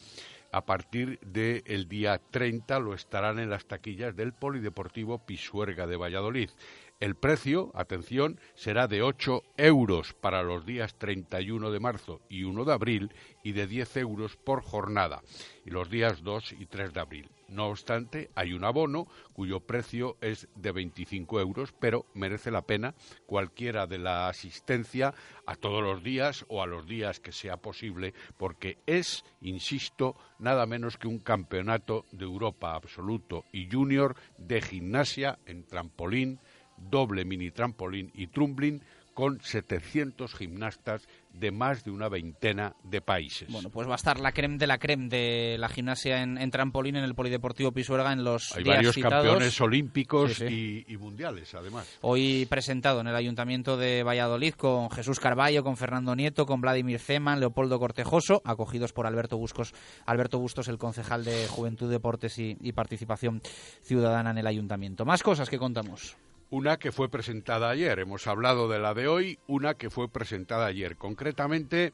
A partir del día 30 lo estarán en las taquillas del Polideportivo Pisuerga de Valladolid. El precio, atención, será de 8 euros para los días 31 de marzo y 1 de abril y de 10 euros por jornada, y los días 2 y 3 de abril. No obstante, hay un abono cuyo precio es de 25 euros, pero merece la pena cualquiera de la asistencia a todos los días o a los días que sea posible, porque es, insisto, nada menos que un campeonato de Europa absoluto y junior de gimnasia en trampolín, doble mini trampolín y trumbling con 700 gimnastas de más de una veintena de países. Bueno, pues va a estar la creme de la creme de la gimnasia en, trampolín en el Polideportivo Pisuerga en los Hay varios campeones olímpicos Y, mundiales, además. Hoy presentado en el Ayuntamiento de Valladolid con Jesús Carballo, con Fernando Nieto, con Vladimir Zeman, Leopoldo Cortejoso, acogidos por Alberto Buscos, Alberto Bustos, el concejal de Juventud, Deportes y Participación Ciudadana en el Ayuntamiento. Más cosas que contamos una que fue presentada ayer. Hemos hablado de la de hoy, una que fue presentada ayer. Concretamente,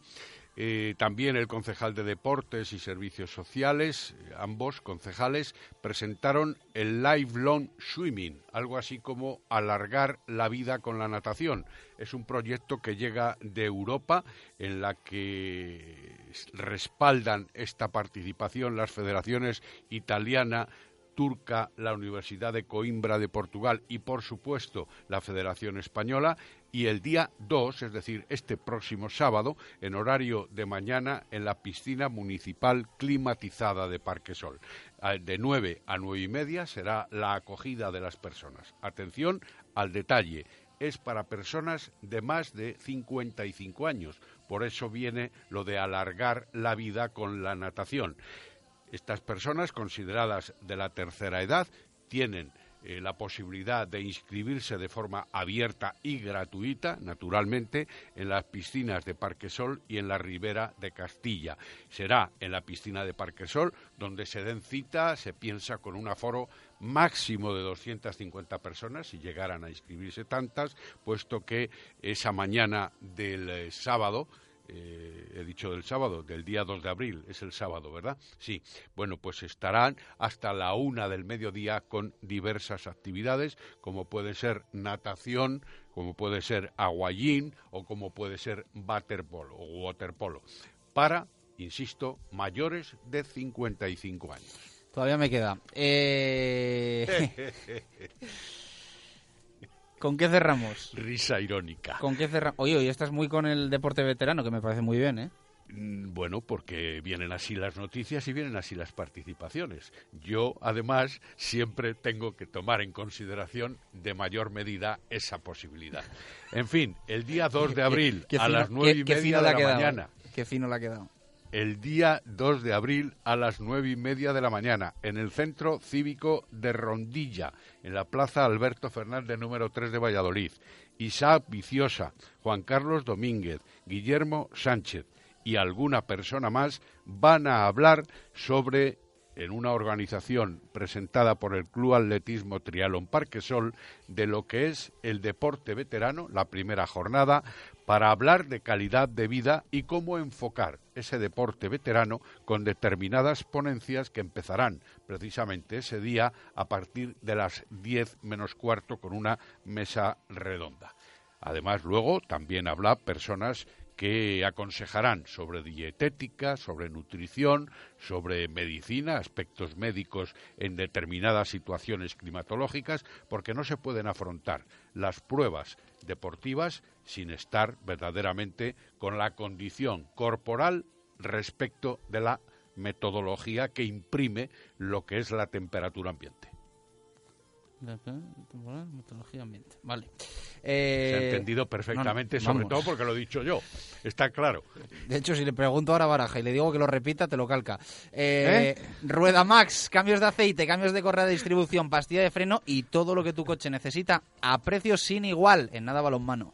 eh, también el concejal de Deportes y Servicios Sociales, ambos concejales, presentaron el Lifelong Swimming, algo así como alargar la vida con la natación. Es un proyecto que llega de Europa en la que respaldan esta participación las federaciones italiana, turca, la Universidad de Coimbra de Portugal y, por supuesto, la Federación Española. Y el día 2, es decir, este próximo sábado, en horario de mañana, en la piscina municipal climatizada de Parquesol. Ah, de 9 a nueve y media será la acogida de las personas. Atención al detalle. Es para personas de más de 55 años. Por eso viene lo de alargar la vida con la natación. Estas personas consideradas de la tercera edad tienen eh, la posibilidad de inscribirse de forma abierta y gratuita, naturalmente, en las piscinas de Parquesol y en la Ribera de Castilla. Será en la piscina de Parquesol donde se den cita, se piensa con un aforo máximo de 250 personas, si llegaran a inscribirse tantas, puesto que esa mañana del eh, sábado eh, he dicho del sábado, del día 2 de abril, es el sábado, ¿verdad? Sí. Bueno, pues estarán hasta la una del mediodía con diversas actividades, como puede ser natación, como puede ser aguayín o como puede ser waterpolo o waterpolo, para, insisto, mayores de 55 años. Todavía me queda. Eh... ¿Con qué cerramos? Risa irónica. ¿Con qué cerramos? Oye, hoy estás muy con el deporte veterano, que me parece muy bien, ¿eh? Mm, bueno, porque vienen así las noticias y vienen así las participaciones. Yo, además, siempre tengo que tomar en consideración de mayor medida esa posibilidad. En fin, el día 2 de abril a las nueve y media de la mañana. Qué fino le ha quedado. El día 2 de abril a las nueve y media de la mañana en el Centro Cívico de Rondilla, en la Plaza Alberto Fernández número 3 de Valladolid. Isaac Viciosa, Juan Carlos Domínguez, Guillermo Sánchez y alguna persona más van a hablar sobre en una organización presentada por el Club Atletismo Trialón Parquesol de lo que es el deporte veterano, la primera jornada, para hablar de calidad de vida y cómo enfocar ese deporte veterano con determinadas ponencias que empezarán precisamente ese día a partir de las 10 menos cuarto con una mesa redonda. Además, luego también habla personas que aconsejarán sobre dietética, sobre nutrición, sobre medicina, aspectos médicos en determinadas situaciones climatológicas, porque no se pueden afrontar las pruebas deportivas sin estar verdaderamente con la condición corporal respecto de la metodología que imprime lo que es la temperatura ambiente. Metodología ambiente. Vale. Se ha Eh, entendido perfectamente, no, sobre todo porque lo he dicho yo. Está claro. De hecho, si le pregunto ahora a Baraja y le digo que lo repita, te lo calca. Eh, Rueda Max, cambios de aceite, cambios de correa de distribución, pastilla de freno y todo lo que tu coche necesita a precios sin igual en nada balonmano.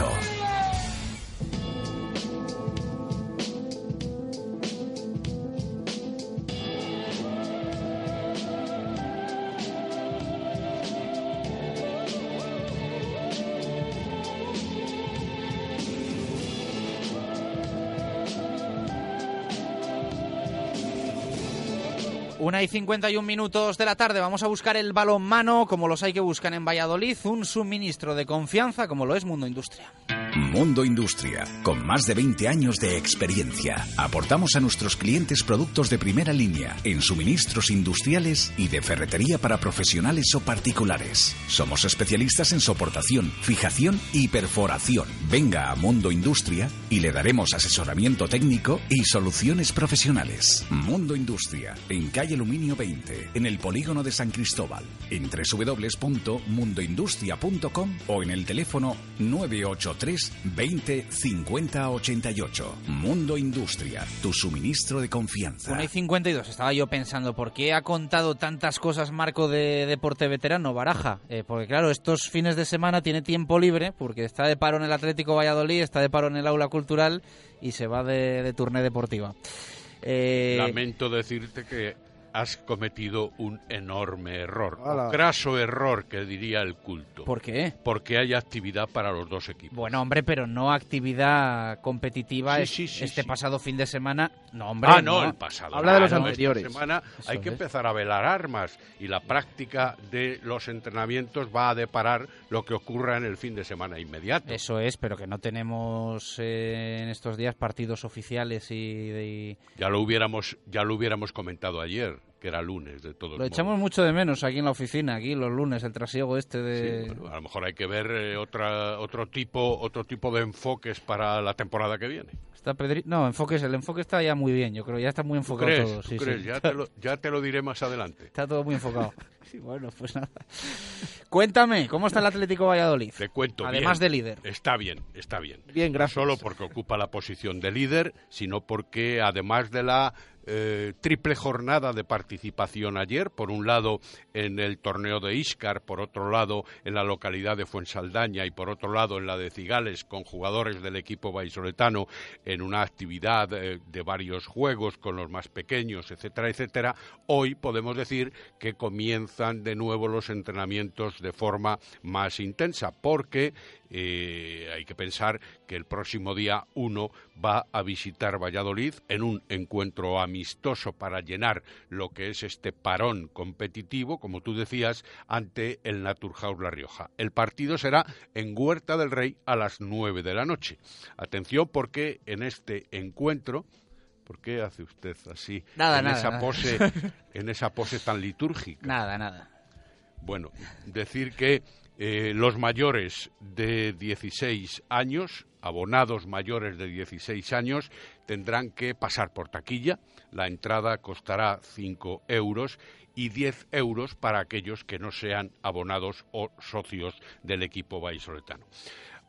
Cristo. Una y 51 minutos de la tarde. Vamos a buscar el balonmano como los hay que buscan en Valladolid. Un suministro de confianza como lo es Mundo Industria. Mundo Industria, con más de 20 años de experiencia. Aportamos a nuestros clientes productos de primera línea en suministros industriales y de ferretería para profesionales o particulares. Somos especialistas en soportación, fijación y perforación. Venga a Mundo Industria y le daremos asesoramiento técnico y soluciones profesionales. Mundo Industria, en calle Aluminio 20, en el polígono de San Cristóbal, en www.mundoindustria.com o en el teléfono 983 20 50 88. Mundo Industria, tu suministro de confianza. Una y 52. Estaba yo pensando, ¿por qué ha contado tantas cosas Marco de deporte veterano, Baraja? Eh, porque claro, estos fines de semana tiene tiempo libre, porque está de paro en el Atlético Valladolid, está de paro en el aula cultural y se va de, de turné deportiva. Eh, Lamento decirte que has cometido un enorme error. Ala. Un graso error, que diría el culto. ¿Por qué? Porque hay actividad para los dos equipos. Bueno, hombre, pero no actividad competitiva Sí, sí, sí, este sí. pasado fin de semana. No, hombre. ah, no, el pasado. Habla de los Claro, anteriores. Esta semana Eso hay que empezar a velar armas y la práctica de los entrenamientos va a deparar lo que ocurra en el fin de semana inmediato. Eso es, pero que no tenemos eh, en estos días partidos oficiales y, de- Ya lo hubiéramos, ya lo hubiéramos comentado ayer, que era lunes de todos Lo modos. echamos mucho de menos aquí en la oficina, aquí los lunes, el trasiego este de... Sí, bueno, a lo mejor hay que ver eh, otra, otro tipo, otro tipo de enfoques para la temporada que viene. Está Pedri- No, enfoques, el enfoque está ya muy bien, yo creo, ya está muy ¿Tú enfocado crees? todo. ¿Tú sí, crees? sí. Ya, te lo, ya te lo diré más adelante. Está todo muy enfocado. Sí, bueno, pues nada. Cuéntame, ¿cómo está el Atlético Valladolid? Te cuento Además bien. de líder. Está bien, está bien. Bien, No solo porque ocupa la posición de líder, sino porque además de la eh, triple jornada de participación ayer, por un lado en el torneo de Iscar, por otro lado en la localidad de Fuensaldaña y por otro lado en la de Cigales con jugadores del equipo vallisoletano en una actividad eh, de varios juegos con los más pequeños, etcétera, etcétera, hoy podemos decir que comienzan de nuevo los entrenamientos de forma más intensa, porque eh, hay que pensar que el próximo día 1 va a visitar Valladolid en un encuentro amistoso para llenar lo que es este parón competitivo, como tú decías, ante el Naturhaus La Rioja. El partido será en Huerta del Rey a las 9 de la noche. Atención porque en este encuentro ¿Por qué hace usted así? Nada, en nada, esa nada. pose, en esa pose tan litúrgica. Nada, nada. Bueno, decir que eh, los mayores de 16 años, abonados mayores de 16 años, tendrán que pasar por taquilla. La entrada costará 5 euros y 10 euros para aquellos que no sean abonados o socios del equipo vallisoletano.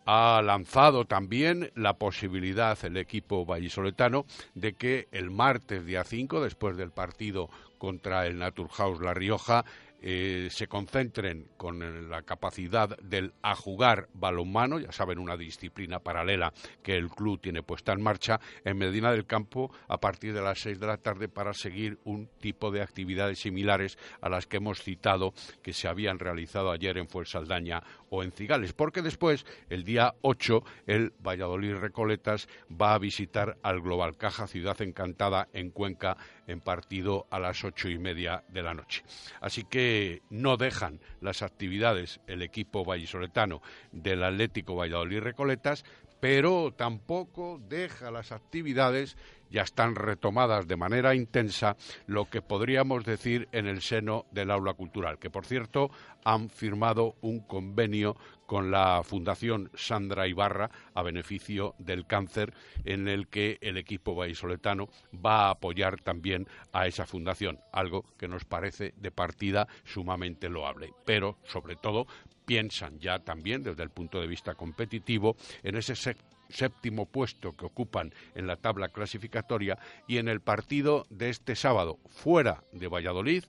Ha lanzado también la posibilidad el equipo vallisoletano de que el martes día 5, después del partido contra el Naturhaus La Rioja, eh, se concentren con la capacidad del a jugar balonmano, ya saben, una disciplina paralela que el club tiene puesta en marcha en Medina del Campo a partir de las seis de la tarde para seguir un tipo de actividades similares a las que hemos citado que se habían realizado ayer en Fuensaldaña o en Cigales, porque después, el día 8, el Valladolid Recoletas va a visitar al Global Caja Ciudad Encantada en Cuenca en partido a las ocho y media de la noche. Así no dejan las actividades el equipo vallisoletano del Atlético Valladolid Recoletas, pero tampoco deja las actividades ya están retomadas de manera intensa lo que podríamos decir en el seno del aula cultural, que por cierto han firmado un convenio con la Fundación Sandra Ibarra a beneficio del cáncer, en el que el equipo vallisoletano va a apoyar también a esa fundación, algo que nos parece de partida sumamente loable, pero sobre todo piensan ya también desde el punto de vista competitivo en ese sector séptimo puesto que ocupan en la tabla clasificatoria y en el partido de este sábado fuera de Valladolid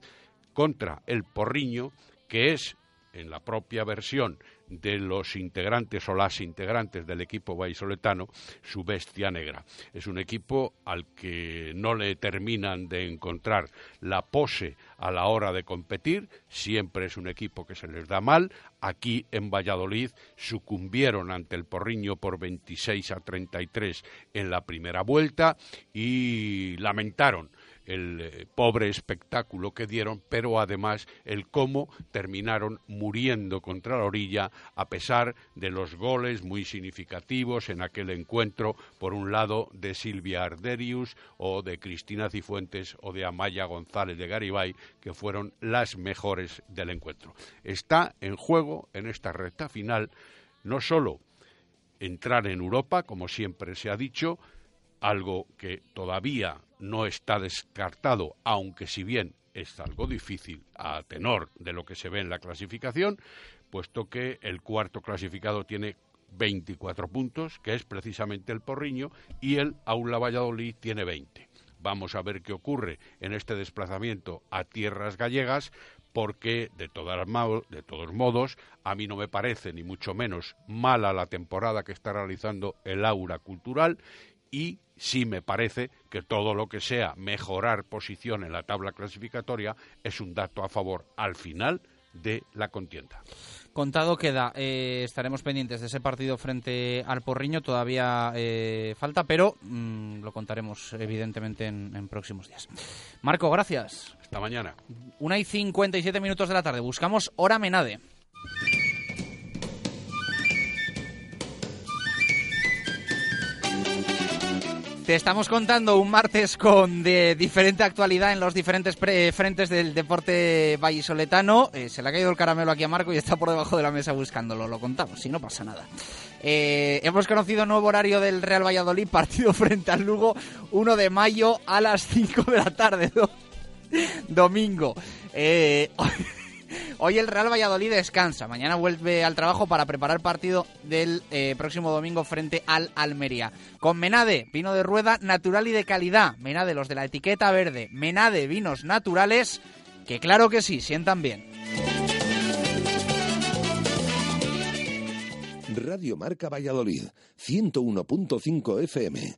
contra el Porriño, que es en la propia versión de los integrantes o las integrantes del equipo vallisoletano su bestia negra. Es un equipo al que no le terminan de encontrar la pose a la hora de competir, siempre es un equipo que se les da mal. Aquí en Valladolid sucumbieron ante el Porriño por 26 a 33 en la primera vuelta y lamentaron el eh, pobre espectáculo que dieron, pero además el cómo terminaron muriendo contra la orilla a pesar de los goles muy significativos en aquel encuentro, por un lado de Silvia Arderius o de Cristina Cifuentes o de Amaya González de Garibay, que fueron las mejores del encuentro. Está en juego en esta recta final no solo entrar en Europa, como siempre se ha dicho, algo que todavía no está descartado, aunque si bien es algo difícil a tenor de lo que se ve en la clasificación, puesto que el cuarto clasificado tiene 24 puntos, que es precisamente el Porriño, y el Aula Valladolid tiene 20. Vamos a ver qué ocurre en este desplazamiento a tierras gallegas, porque de, todas, de todos modos a mí no me parece ni mucho menos mala la temporada que está realizando el Aura Cultural y sí me parece que todo lo que sea mejorar posición en la tabla clasificatoria es un dato a favor al final de la contienda. Contado queda, eh, estaremos pendientes de ese partido frente al Porriño, todavía eh, falta, pero mm, lo contaremos evidentemente en, en, próximos días. Marco, gracias. Hasta mañana. Una y 57 minutos de la tarde, buscamos hora Menade. Te estamos contando un martes con de diferente actualidad en los diferentes frentes del deporte vallisoletano. Eh, se le ha caído el caramelo aquí a Marco y está por debajo de la mesa buscándolo. Lo contamos, si no pasa nada. Eh, hemos conocido nuevo horario del Real Valladolid, partido frente al Lugo, 1 de mayo a las 5 de la tarde, do domingo. Eh, Hoy el Real Valladolid descansa. Mañana vuelve al trabajo para preparar partido del eh, próximo domingo frente al Almería. Con Menade, vino de rueda natural y de calidad. Menade, los de la etiqueta verde. Menade, vinos naturales, que claro que sí, sientan bien. Radio Marca Valladolid, 101.5 FM,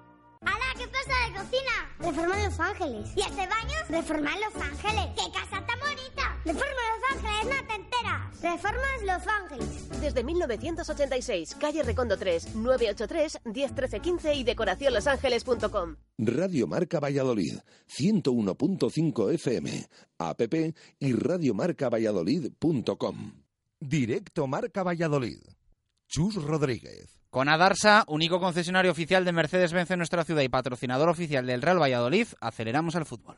¡Hala! ¿Qué pasa de cocina? Reforma Los Ángeles. ¿Y este baño? Reforma Los Ángeles. ¡Qué casa tan bonita! Reforma Los Ángeles, no te enteras. Reformas Los Ángeles. Desde 1986, calle Recondo 3, 983 101315 y decoracionlosangeles.com. Radio Marca Valladolid, 101.5 FM, app y radiomarcavalladolid.com. Directo Marca Valladolid. Chus Rodríguez. Con Adarsa, único concesionario oficial de Mercedes-Benz en nuestra ciudad y patrocinador oficial del Real Valladolid, aceleramos el fútbol.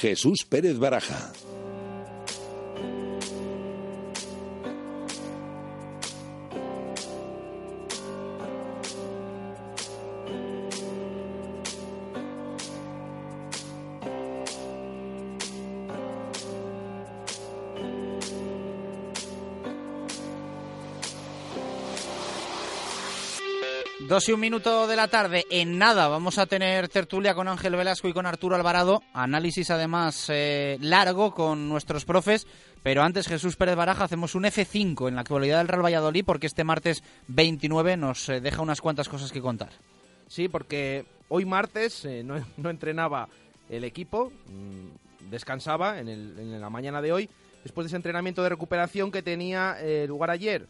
Jesús Pérez Baraja. Dos y un minuto de la tarde. En nada vamos a tener tertulia con Ángel Velasco y con Arturo Alvarado. Análisis además eh, largo con nuestros profes. Pero antes, Jesús Pérez Baraja, hacemos un F5 en la actualidad del Real Valladolid porque este martes 29 nos eh, deja unas cuantas cosas que contar. Sí, porque hoy martes eh, no, no, entrenaba el equipo, mmm, descansaba en, el, en, la mañana de hoy, después de ese entrenamiento de recuperación que tenía eh, lugar ayer.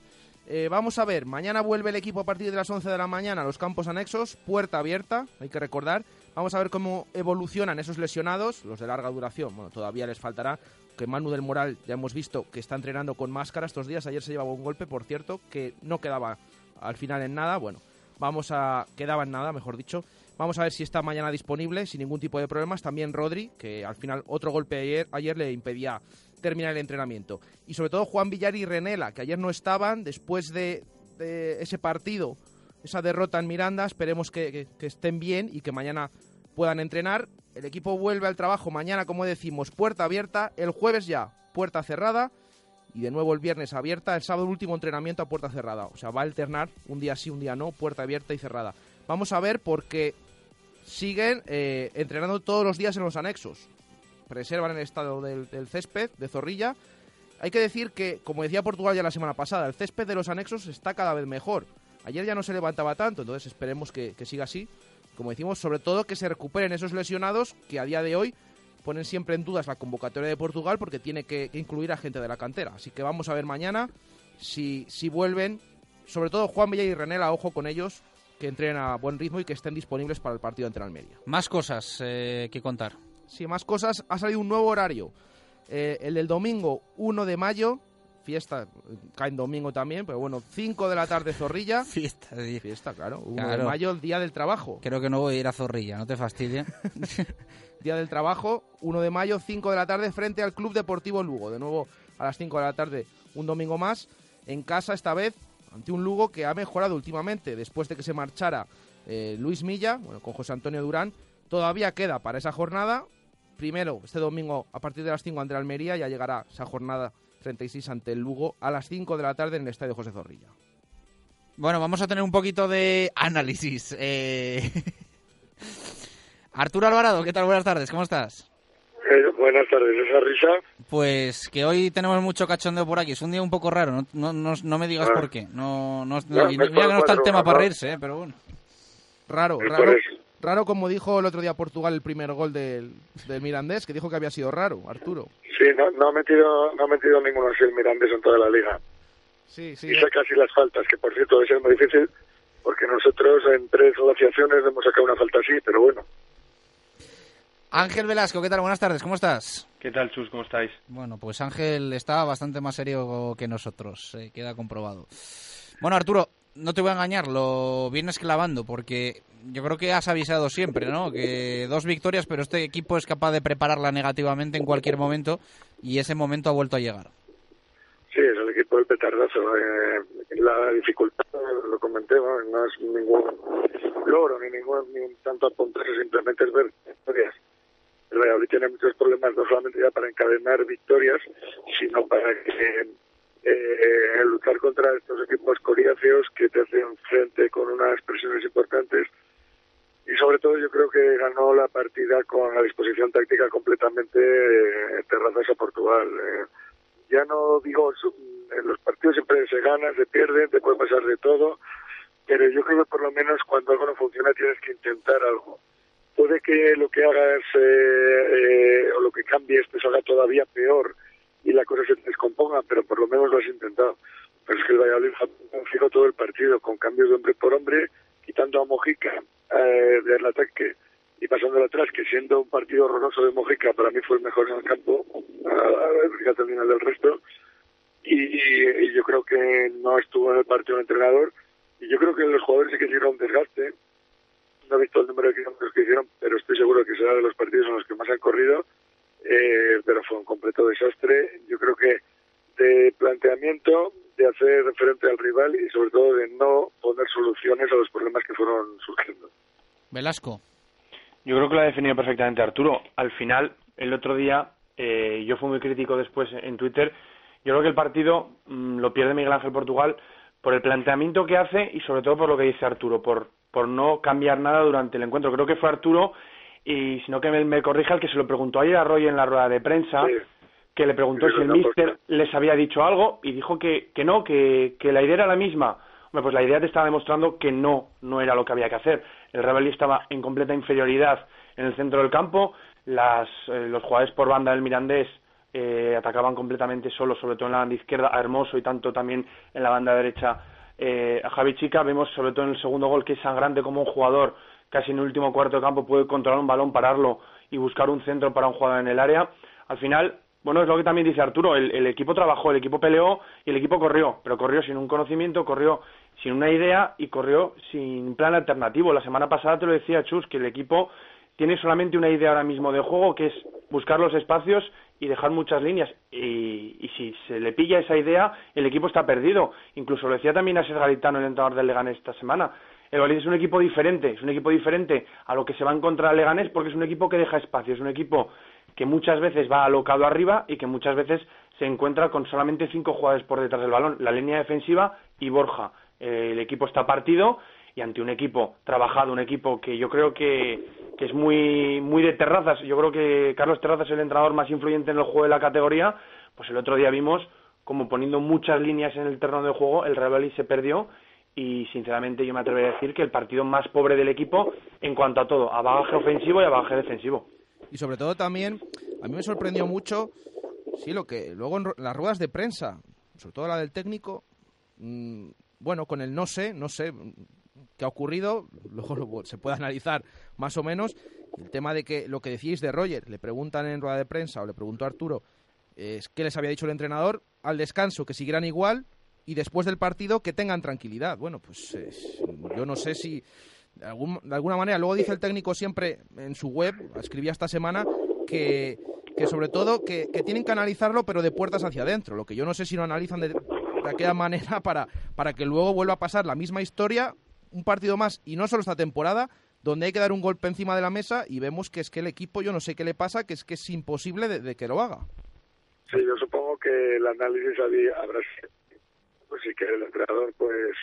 Eh, vamos a ver, mañana vuelve el equipo a partir de las 11 de la mañana a los campos anexos, puerta abierta, hay que recordar. Vamos a ver cómo evolucionan esos lesionados, los de larga duración. Bueno, todavía les faltará, que Manu del Moral ya hemos visto que está entrenando con máscara estos días. Ayer se llevaba un golpe, por cierto, que no quedaba al final en nada. Bueno, vamos a. quedaba en nada, mejor dicho. Vamos a ver si está mañana disponible sin ningún tipo de problemas. También Rodri, que al final otro golpe ayer, ayer le impedía terminar el entrenamiento. Y sobre todo Juan Villar y Renela, que ayer no estaban después de, ese partido, esa derrota en Miranda. Esperemos que estén bien y que mañana puedan entrenar. El equipo vuelve al trabajo mañana, como decimos, puerta abierta. El jueves ya, puerta cerrada. Y de nuevo el viernes abierta. El sábado último entrenamiento a puerta cerrada. O sea, va a alternar un día sí, un día no, puerta abierta y cerrada. Vamos a ver porque siguen eh, entrenando todos los días en los anexos. Preservan el estado del, césped, de zorrilla. Hay que decir que, como decía Portugal ya la semana pasada, el césped de los anexos está cada vez mejor. Ayer ya no se levantaba tanto, entonces esperemos que, siga así. Como decimos, sobre todo que se recuperen esos lesionados que a día de hoy ponen siempre en dudas la convocatoria de Portugal porque tiene que, incluir a gente de la cantera. Así que vamos a ver mañana si, si vuelven, sobre todo Juan Villa y Renela, ojo con ellos, que entren a buen ritmo y que estén disponibles para el partido ante el Almería. Más cosas eh, que contar. Sí, más cosas. Ha salido un nuevo horario. Eh, el del domingo 1 de mayo, fiesta, cae en domingo también, pero bueno, 5 de la tarde Zorrilla. fiesta, sí. Fiesta, claro. 1 claro. de mayo, el día del trabajo. Creo que no voy a ir a Zorrilla, no te fastidies. día del trabajo, 1 de mayo, 5 de la tarde, frente al Club Deportivo Lugo. De nuevo a las 5 de la tarde, un domingo más. En casa esta vez, ante un Lugo que ha mejorado últimamente después de que se marchara eh, Luis Milla, bueno, con José Antonio Durán. Todavía queda para esa jornada. Primero, este domingo, a partir de las 5 ante Almería, ya llegará esa jornada 36 ante el Lugo a las 5 de la tarde en el Estadio José Zorrilla. Bueno, vamos a tener un poquito de análisis. Eh... Arturo Alvarado, ¿qué tal? Buenas tardes, ¿cómo estás? Eh, buenas tardes, ¿esa risa? Pues que hoy tenemos mucho cachondeo por aquí. Es un día un poco raro, no, no, no, no me digas Ah. por qué. No, no, No, mira que no está el tema para reírse, eh, pero bueno. Raro, raro. Raro como dijo el otro día Portugal el primer gol del, del Mirandés, que dijo que había sido raro, Arturo. Sí, no, no ha metido no ha metido ninguno así el Mirandés en toda la liga. Sí, sí. Y saca así las faltas, que por cierto debe ser muy difícil, porque nosotros en tres asociaciones hemos sacado una falta así, pero bueno. Ángel Velasco, ¿qué tal? Buenas tardes, ¿cómo estás? ¿Qué tal, Chus? ¿Cómo estáis? Bueno, pues Ángel está bastante más serio que nosotros, eh, queda comprobado. Bueno, Arturo, no te voy a engañar, lo vienes clavando, porque yo creo que has avisado siempre, ¿no? Que dos victorias, pero este equipo es capaz de prepararla negativamente en cualquier momento, y ese momento ha vuelto a llegar. Sí, es el equipo del petardazo. Eh, la dificultad, lo comenté, no es ningún logro ni ningún ni tanto apuntarse, simplemente es ver victorias. El Valladolid tiene muchos problemas, no solamente ya para encadenar victorias, sino para que eh, luchar contra estos equipos coriáceos que te hacen frente con unas presiones importantes. Y sobre todo yo creo que ganó la partida con la disposición táctica completamente eh, terrazas a Portugal. Eh, ya no digo, en los partidos siempre se gana, se pierde, te puede pasar de todo, pero yo creo que por lo menos cuando algo no funciona tienes que intentar algo. Puede que lo que hagas eh, eh, o lo que cambies te salga todavía peor y la cosa se descomponga, pero por lo menos lo has intentado. Pero es que el Valladolid fijo todo el partido con cambios de hombre por hombre, quitando a Mojica eh, del ataque y pasándolo atrás, que siendo un partido horroroso de Mojica, para mí fue el mejor en el campo, fíjate al final del resto. Y- y yo creo que no estuvo en el partido el entrenador. Y yo creo que los jugadores sí que hicieron un desgaste. No he visto el número de kilómetros que hicieron, pero estoy seguro que será de los partidos en los que más han corrido. Eh, pero fue un completo desastre. Yo creo que de planteamiento, de hacer frente al rival y sobre todo de no poner soluciones a los problemas que fueron surgiendo. Velasco. Yo creo que lo ha definido perfectamente Arturo. Al final, el otro día, eh, yo fui muy crítico después en Twitter. Yo creo que el partido mm, lo pierde Miguel Ángel Portugal por el planteamiento que hace y sobre todo por lo que dice Arturo, por, por no cambiar nada durante el encuentro. Creo que fue Arturo, y si no que me, me corrija, el que se lo preguntó ayer a Roy en la rueda de prensa, que le preguntó si el lo míster les había dicho algo y dijo que, que no, que, que la idea era la misma. Hombre, pues la idea te estaba demostrando que no, no era lo que había que hacer. El Real estaba en completa inferioridad en el centro del campo, las, eh, los jugadores por banda del Mirandés eh, atacaban completamente solos, sobre todo en la banda izquierda, a Hermoso y tanto también en la banda derecha eh, a Javi Chica. Vemos sobre todo en el segundo gol que es sangrante como un jugador casi en el último cuarto de campo puede controlar un balón, pararlo y buscar un centro para un jugador en el área. Al final, bueno, es lo que también dice Arturo, el, equipo trabajó, el equipo peleó y el equipo corrió, pero corrió sin un conocimiento, corrió sin una idea y corrió sin plan alternativo. La semana pasada te lo decía Chus, que el equipo tiene solamente una idea ahora mismo de juego, que es buscar los espacios y dejar muchas líneas. Y, y si se le pilla esa idea, el equipo está perdido. Incluso lo decía también Aser Garitano, el entrenador del Leganés esta semana. El Valladolid es un equipo diferente, es un equipo diferente a lo que se va a encontrar Leganés porque es un equipo que deja espacio, es un equipo que muchas veces va alocado arriba y que muchas veces se encuentra con solamente cinco jugadores por detrás del balón, la línea defensiva y Borja. El equipo está partido y ante un equipo trabajado, un equipo que yo creo que, que es muy, muy de terrazas. Yo creo que Carlos Terrazas es el entrenador más influyente en el juego de la categoría. Pues el otro día vimos como poniendo muchas líneas en el terreno de juego, el Real Valladolid se perdió y sinceramente yo me atrevería a decir que el partido más pobre del equipo en cuanto a todo, a bagaje ofensivo y a bagaje defensivo. Y sobre todo también, a mí me sorprendió mucho, sí, lo que luego en las ruedas de prensa, sobre todo la del técnico, mm, bueno, con el no sé, no sé mm, qué ha ocurrido, luego se puede analizar más o menos. El tema de que lo que decíais de Roger, le preguntan en rueda de prensa o le preguntó a Arturo, es qué les había dicho el entrenador al descanso, que siguieran igual y después del partido que tengan tranquilidad. Bueno, pues yo no sé si de, algún- de alguna manera, luego dice el técnico siempre en su web, escribía esta semana, que, que sobre todo que, tienen que analizarlo pero de puertas hacia adentro. Lo que yo no sé si lo analizan de, de aquella manera para, para que luego vuelva a pasar la misma historia, un partido más y no solo esta temporada, donde hay que dar un golpe encima de la mesa y vemos que es que el equipo, yo no sé qué le pasa, que es que es imposible de, que lo haga. Sí, yo supongo que el análisis habrá sido, pues sí que el entrenador pues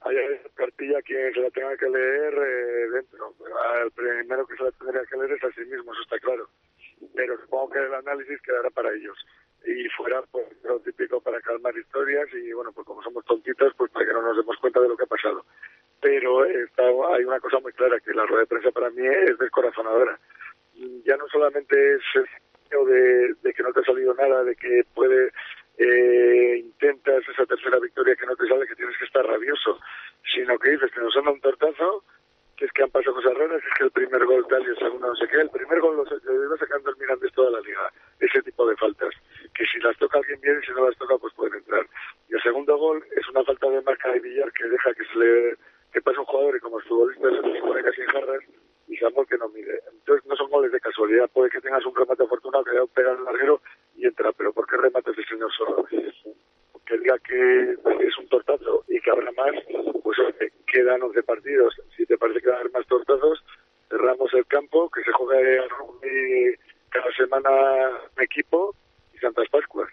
haya cartilla quien se la tenga que leer eh, dentro. Al primero que se la tendría que leer es a sí mismo, eso está claro. pero supongo que el análisis quedará para ellos. Y fuera, pues, lo típico para calmar historias y, bueno, pues como somos tontitos, pues para que no nos demos cuenta de lo que ha pasado. Pero está, hay una cosa muy clara, que la rueda de prensa para mí es descorazonadora. Ya no solamente es el de, de que no te ha salido nada, de que puede eh, intentas esa tercera victoria que no te sale, que tienes que estar rabioso, sino que dices que nos han un tortazo, que es que han pasado cosas raras, es que el primer gol tal y el segundo no sé qué, el primer gol lo iba sacando el Mirandés toda la liga, ese tipo de faltas, que si las toca alguien bien y si no las toca pues pueden entrar. Y el segundo gol es una falta de marca de billar que deja que se le que pase un jugador y como el futbolista se le pone casi en jarras y Samuel que no mide. Entonces no son goles de casualidad, puede que tengas un remate afortunado que pega el larguero y entra, pero ¿por qué remate ese señor solo? Que diga que es un tortazo y que habrá más, pues oye, quedan 11 partidos. Si te parece que va a haber más tortazos, cerramos el campo, que se juegue al rugby cada semana un equipo y Santas Pascuas.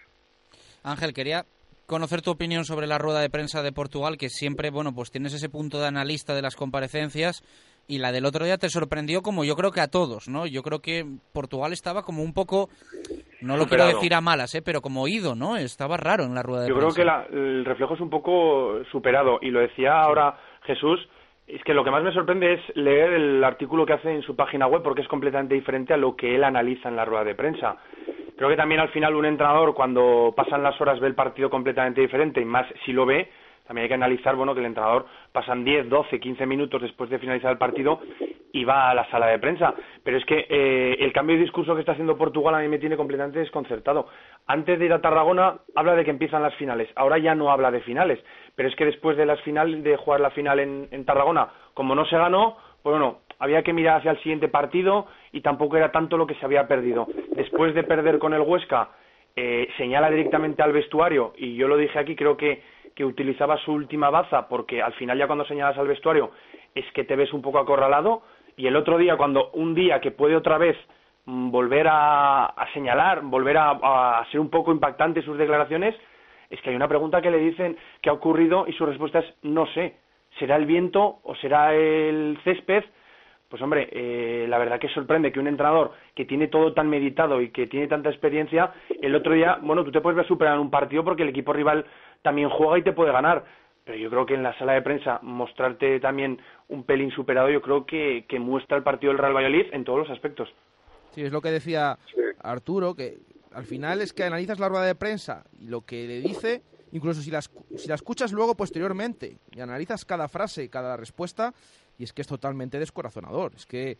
Ángel, quería conocer tu opinión sobre la rueda de prensa de Portugal, que siempre, bueno, pues tienes ese punto de analista de las comparecencias y la del otro día te sorprendió como yo creo que a todos, ¿no? Yo creo que Portugal estaba como un poco, no lo Superado. quiero decir a malas, ¿eh? Pero como oído, ¿no? Estaba raro en la rueda de Yo creo prensa. que la- el reflejo es un poco superado y lo decía ahora Jesús. Es que lo que más me sorprende es leer el artículo que hace en su página web porque es completamente diferente a lo que él analiza en la rueda de prensa. Creo que también al final un entrenador cuando pasan las horas ve el partido completamente diferente y más si lo ve, también hay que analizar bueno que el entrenador pasan 10, 12, 15 minutos después de finalizar el partido y va a la sala de prensa. Pero es que eh, el cambio de discurso que está haciendo Portugal a mí me tiene completamente desconcertado. Antes de ir a Tarragona habla de que empiezan las finales, ahora ya no habla de finales. Pero es que después de las finales, de jugar la final en, en Tarragona, como no se ganó, pues bueno, había que mirar hacia el siguiente partido y tampoco era tanto lo que se había perdido. Después de perder con el Huesca, eh, señala directamente al vestuario y yo lo dije aquí, creo que, que utilizaba su última baza porque al final ya cuando señalas al vestuario es que te ves un poco acorralado y el otro día cuando un día que puede otra vez mm, volver a, a señalar, volver a, a ser un poco impactante sus declaraciones, es que hay una pregunta que le dicen qué ha ocurrido y su respuesta es no sé. ¿Será el viento o será el césped? Pues hombre, eh, la verdad que sorprende que un entrenador que tiene todo tan meditado y que tiene tanta experiencia, el otro día, bueno, tú te puedes ver superar en un partido porque el equipo rival también juega y te puede ganar. Pero yo creo que en la sala de prensa mostrarte también un pelín superado, yo creo que, que muestra el partido del Real Valladolid en todos los aspectos. Sí, es lo que decía Arturo, que al final es que analizas la rueda de prensa y lo que le dice, incluso si la, escu- si la escuchas luego posteriormente y analizas cada frase, cada respuesta, y es que es totalmente descorazonador. Es que,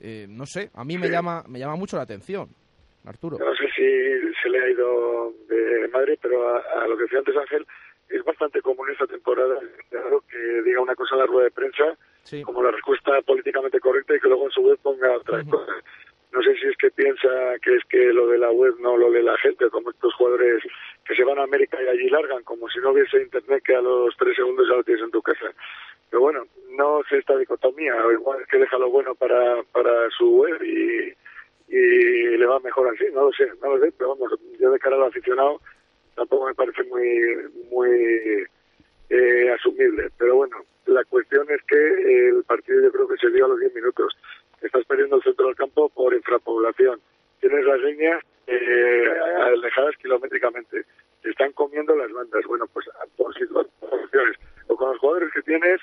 eh, no sé, a mí me llama, me llama mucho la atención, Arturo. No sé si se le ha ido de madre, pero a, a lo que decía antes Ángel, es bastante común esta temporada claro, que diga una cosa en la rueda de prensa como la respuesta políticamente correcta y que luego en su web ponga otras cosas. No sé si es que piensa que es que lo de la web no lo lee la gente, como estos jugadores que se van a América y allí largan, como si no hubiese internet que a los tres segundos ya lo tienes en tu casa. Pero bueno, no sé esta dicotomía, igual es que deja lo bueno para, para su web y, y le va mejor así, no lo sé, no lo sé, pero vamos, yo de cara al aficionado tampoco me parece muy muy eh, asumible. Pero bueno, la cuestión es que el partido yo creo que se dio a los 10 minutos. Estás perdiendo el centro del campo por infrapoblación. Tienes las líneas eh, alejadas kilométricamente. Te están comiendo las bandas. Bueno, pues por situaciones. O con los jugadores que tienes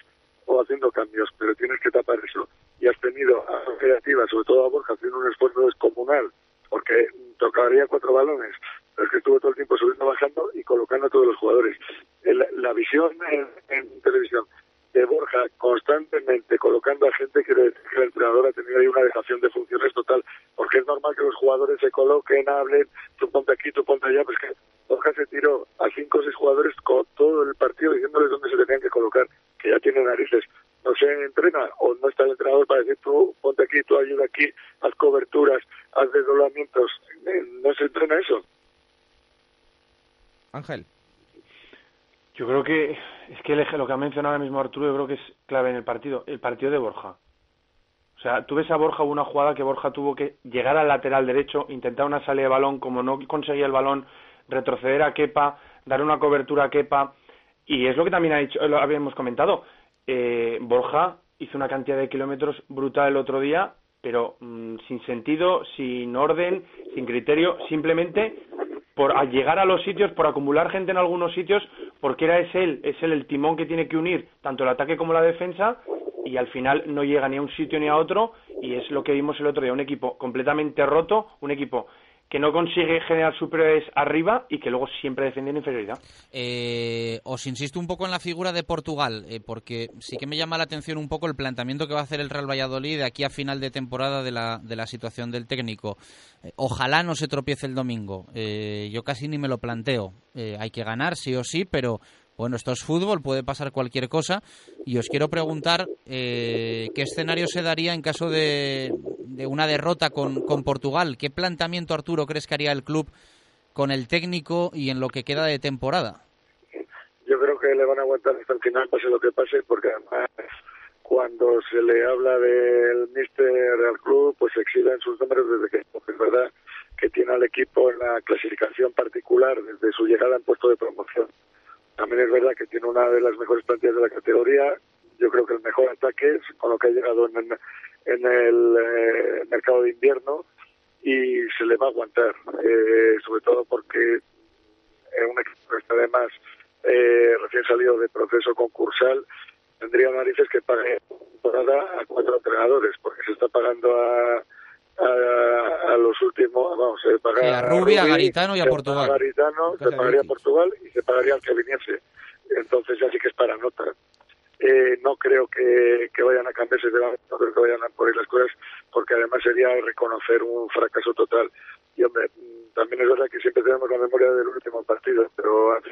o haciendo cambios, pero tienes que tapar eso. Y has tenido a creativa, sobre todo a Borja, haciendo un esfuerzo descomunal, porque tocaría cuatro balones, pero es que estuvo todo el tiempo subiendo, bajando y colocando a todos los jugadores. El- la visión en, televisión de Borja constantemente colocando a gente que el entrenador ha tenido ahí una dejación de funciones total, porque es normal que los jugadores se coloquen, hablen, tú ponte aquí, tú ponte allá, pues que Borja se tiró a cinco o seis jugadores con todo el partido diciéndoles dónde se tenían que colocar, que ya tienen narices. No se entrena o no está el entrenador para decir tú ponte aquí, tú ayuda aquí, haz coberturas, haz desdoblamientos. Eh, No se entrena eso. Ángel. Yo creo que es que el eje- lo que ha mencionado ahora mismo Arturo, yo creo que es clave en el partido, el partido de Borja. O sea, tú ves a Borja hubo una jugada que Borja tuvo que llegar al lateral derecho, intentar una salida de balón, como no conseguía el balón, retroceder a Kepa, dar una cobertura a Kepa, y es lo que también ha dicho, lo habíamos comentado. Eh, Borja hizo una cantidad de kilómetros brutal el otro día pero mm, sin sentido, sin orden, sin criterio, simplemente por llegar a los sitios, por acumular gente en algunos sitios, porque era es él, es él el timón que tiene que unir tanto el ataque como la defensa y al final no llega ni a un sitio ni a otro y es lo que vimos el otro día, un equipo completamente roto, un equipo que no consigue generar superiores arriba y que luego siempre defiende en inferioridad. Eh, os insisto un poco en la figura de Portugal, eh, porque sí que me llama la atención un poco el planteamiento que va a hacer el Real Valladolid de aquí a final de temporada de la, de la situación del técnico. Eh, ojalá no se tropiece el domingo. yo casi ni me lo planteo. hay que ganar sí o sí, pero bueno, esto es fútbol, puede pasar cualquier cosa. Y os quiero preguntar eh, qué escenario se daría en caso de, una derrota con, con, Portugal. ¿Qué planteamiento, Arturo, crees que haría el club con el técnico y en lo que queda de temporada? Yo creo que le van a aguantar hasta el final, pase lo que pase, porque además cuando se le habla del míster del club, pues se exhiben sus números desde que es verdad que tiene al equipo en la clasificación particular desde su llegada en puesto de promoción también es verdad que tiene una de las mejores plantillas de la categoría. Yo creo que el mejor ataque con lo que ha llegado en, en el eh, mercado de invierno y se le va a aguantar, eh, sobre todo porque es un equipo que está además eh, recién salido de proceso concursal tendría narices que pague temporada a cuatro entrenadores porque se está pagando a a, los últimos, vamos, se pagaría a Rubia, a Garitano y a Portugal. A Garitano, se pagaría a Portugal y se pagaría al que viniese. Entonces ya sí que es para nota. Eh, no creo que, que, vayan a cambiarse de no creo que vayan a poner las cosas, porque además sería reconocer un fracaso total. Y hombre, también es verdad que siempre tenemos la memoria del último partido, pero hace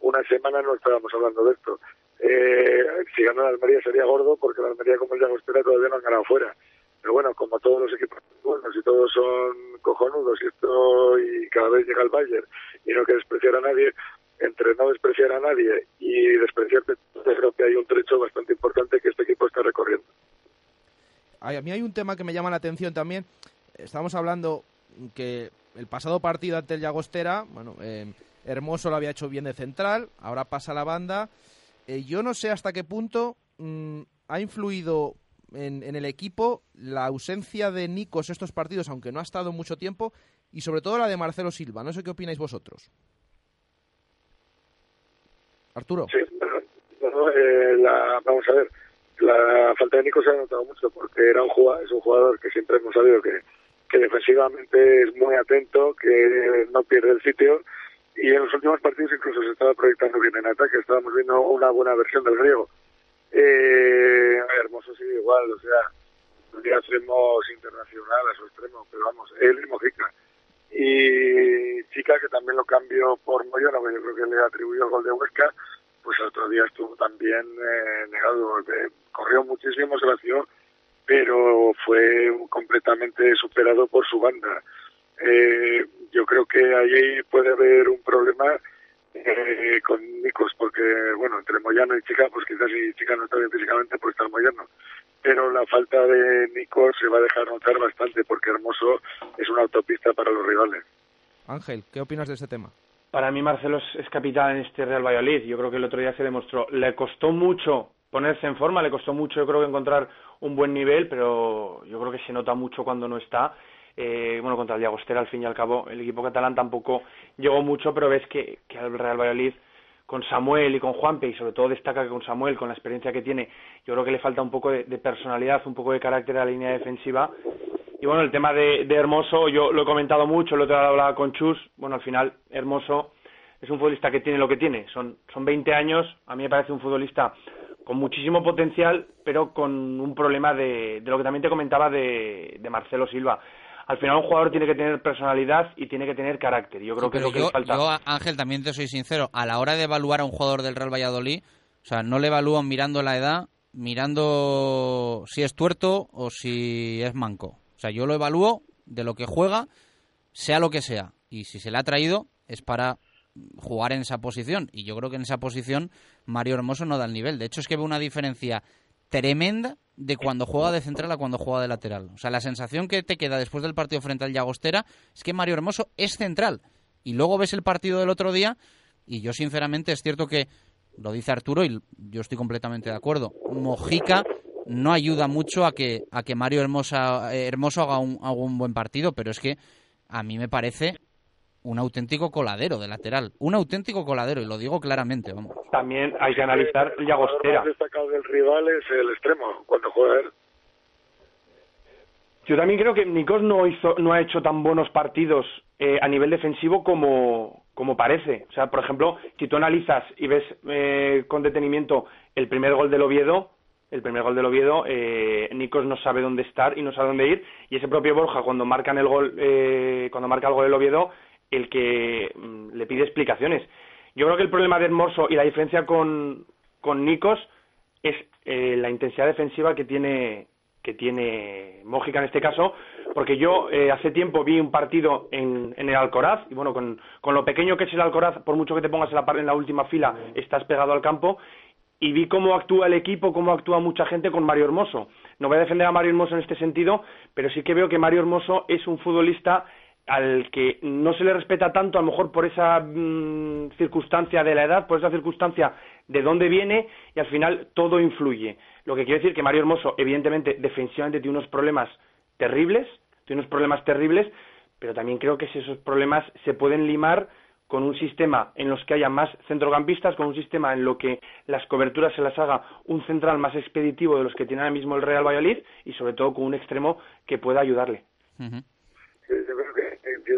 una semana no estábamos hablando de esto. Eh, si gana la Almería sería gordo, porque la Almería como el de Agostera todavía no han ganado fuera. Pero bueno, como todos los equipos buenos y todos son cojonudos y esto y cada vez llega el Bayern y no que despreciar a nadie, entre no despreciar a nadie y despreciar creo que hay un trecho bastante importante que este equipo está recorriendo. A mí hay un tema que me llama la atención también. Estamos hablando que el pasado partido ante el Llagostera, bueno, eh, Hermoso lo había hecho bien de central, ahora pasa la banda. Eh, yo no sé hasta qué punto mm, ha influido en, el equipo la ausencia de Nikos estos partidos, aunque no ha estado mucho tiempo, y sobre todo la de Marcelo Silva. No sé qué opináis vosotros. Arturo. Sí, eh, vamos a ver, la falta de Nikos se ha notado mucho porque era un jugador, es un jugador que siempre hemos sabido que, que defensivamente es muy atento, que no pierde el sitio y en los últimos partidos incluso se estaba proyectando bien en ataque, estábamos viendo una buena versión del griego. Eh, Hermoso sigue igual, o sea, extremos internacional a su extremo, pero vamos, él y Mojica. Y Chica, que también lo cambió por Moyano, que yo creo que le atribuyó el gol de Huesca, pues el otro día estuvo también eh, negado, corrió muchísimo, se pero fue completamente superado por su banda. Eh, yo creo que ahí puede haber un problema eh, con Nicos, porque, bueno, entre Moyano y Chica, pues quizás si Chica no está bien físicamente, pues está Moyano. Pero la falta de Nicos se va a dejar notar bastante, porque Hermoso es una autopista para los rivales. Ángel, ¿qué opinas de ese tema? Para mí Marcelo es, capital en este Real Valladolid. Yo creo que el otro día se demostró. Le costó mucho ponerse en forma, le costó mucho yo creo que encontrar un buen nivel, pero yo creo que se nota mucho cuando no está eh, bueno, contra el Llagostera, al fin y al cabo, el equipo catalán tampoco llegó mucho, pero ves que, que el Real Valladolid con Samuel y con Juanpe, y sobre todo destaca que con Samuel, con la experiencia que tiene, yo creo que le falta un poco de, personalidad, un poco de carácter a la línea defensiva. Y bueno, el tema de, Hermoso, yo lo he comentado mucho, lo he hablado con Chus, bueno, al final, Hermoso es un futbolista que tiene lo que tiene, son, son 20 años, a mí me parece un futbolista con muchísimo potencial, pero con un problema de, de lo que también te comentaba de, de Marcelo Silva al final un jugador tiene que tener personalidad y tiene que tener carácter. Yo creo que es lo que yo, falta. Yo, Ángel, también te soy sincero, a la hora de evaluar a un jugador del Real Valladolid, o sea, no le evalúan mirando la edad, mirando si es tuerto o si es manco. O sea, yo lo evalúo de lo que juega, sea lo que sea. Y si se le ha traído es para jugar en esa posición. Y yo creo que en esa posición Mario Hermoso no da el nivel. De hecho, es que ve una diferencia tremenda de cuando juega de central a cuando juega de lateral. O sea, la sensación que te queda después del partido frente al Llagostera es que Mario Hermoso es central. Y luego ves el partido del otro día y yo sinceramente es cierto que lo dice Arturo y yo estoy completamente de acuerdo. Mojica no ayuda mucho a que, a que Mario Hermosa, eh, Hermoso haga un, haga un buen partido, pero es que a mí me parece un auténtico coladero de lateral, un auténtico coladero, y lo digo claramente, vamos. También hay que analizar El Llagostera. más destacado del rival es el extremo, cuando juega él. Yo también creo que Nikos no hizo, no ha hecho tan buenos partidos eh, a nivel defensivo como, como parece. O sea, por ejemplo, si tú analizas y ves eh, con detenimiento el primer gol del Oviedo, el primer gol del Oviedo, eh, Nikos no sabe dónde estar y no sabe dónde ir. Y ese propio Borja, cuando marcan el gol, eh, cuando marca el gol del Oviedo, el que mm, le pide explicaciones. Yo creo que el problema de Hermoso y la diferencia con, con Nikos es eh, la intensidad defensiva que tiene que tiene Mójica en este caso, porque yo eh, hace tiempo vi un partido en, el Alcoraz, y bueno, con, con lo pequeño que es el Alcoraz, por mucho que te pongas en la, en la última fila, estás pegado al campo, y vi cómo actúa el equipo, cómo actúa mucha gente con Mario Hermoso. No voy a defender a Mario Hermoso en este sentido, pero sí que veo que Mario Hermoso es un futbolista al que no se le respeta tanto, a lo mejor por esa mm, circunstancia de la edad, por esa circunstancia de dónde viene, y al final todo influye. Lo que quiere decir que Mario Hermoso, evidentemente, defensivamente tiene unos problemas terribles, tiene unos problemas terribles, pero también creo que si esos problemas se pueden limar con un sistema en los que haya más centrocampistas, con un sistema en lo que las coberturas se las haga un central más expeditivo de los que tiene ahora mismo el Real Valladolid y sobre todo con un extremo que pueda ayudarle. Sí, yo creo que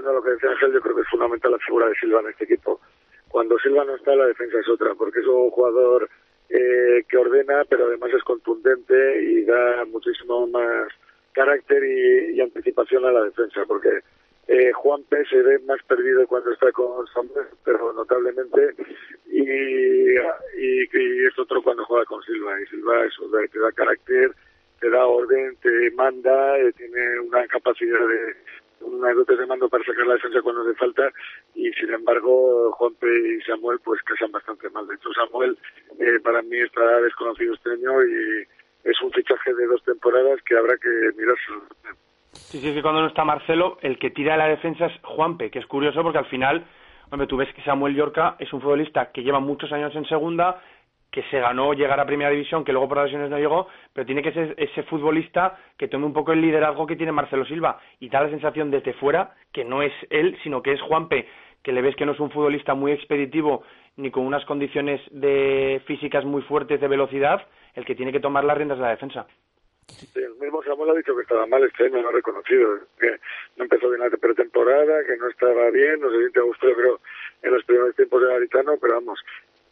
lo que decía Ángel, yo creo que es fundamental la figura de Silva en este equipo. Cuando Silva no está, la defensa es otra, porque es un jugador eh, que ordena, pero además es contundente y da muchísimo más carácter y, anticipación a la defensa, porque eh, Juan P. se ve más perdido cuando está con Samuel, pero notablemente, y, y, y es otro cuando juega con Silva, y Silva eso, da- te da carácter, te da orden, te manda, eh, tiene una capacidad de unas dotes de mando para sacar la defensa cuando hace falta y sin embargo Juanpe y Samuel pues casan bastante mal. De hecho Samuel eh, para mí está desconocido este año y es un fichaje de dos temporadas que habrá que mirarse. Sí, sí, es que cuando no está Marcelo, el que tira la defensa es Juanpe, que es curioso porque al final, hombre, tú ves que Samuel Yorca es un futbolista que lleva muchos años en segunda, que se ganó llegar a primera división, que luego por lesiones no llegó, pero tiene que ser ese futbolista que tome un poco el liderazgo que tiene Marcelo Silva y da la sensación desde fuera que no es él, sino que es Juanpe, que le ves que no es un futbolista muy expeditivo ni con unas condiciones de físicas muy fuertes de velocidad, el que tiene que tomar las riendas de la defensa. El mismo Samuel ha dicho que estaba mal este año, lo ha reconocido, que no empezó bien la pretemporada, que no estaba bien, no se siente a gusto, creo, en los primeros tiempos de Garitano, pero vamos,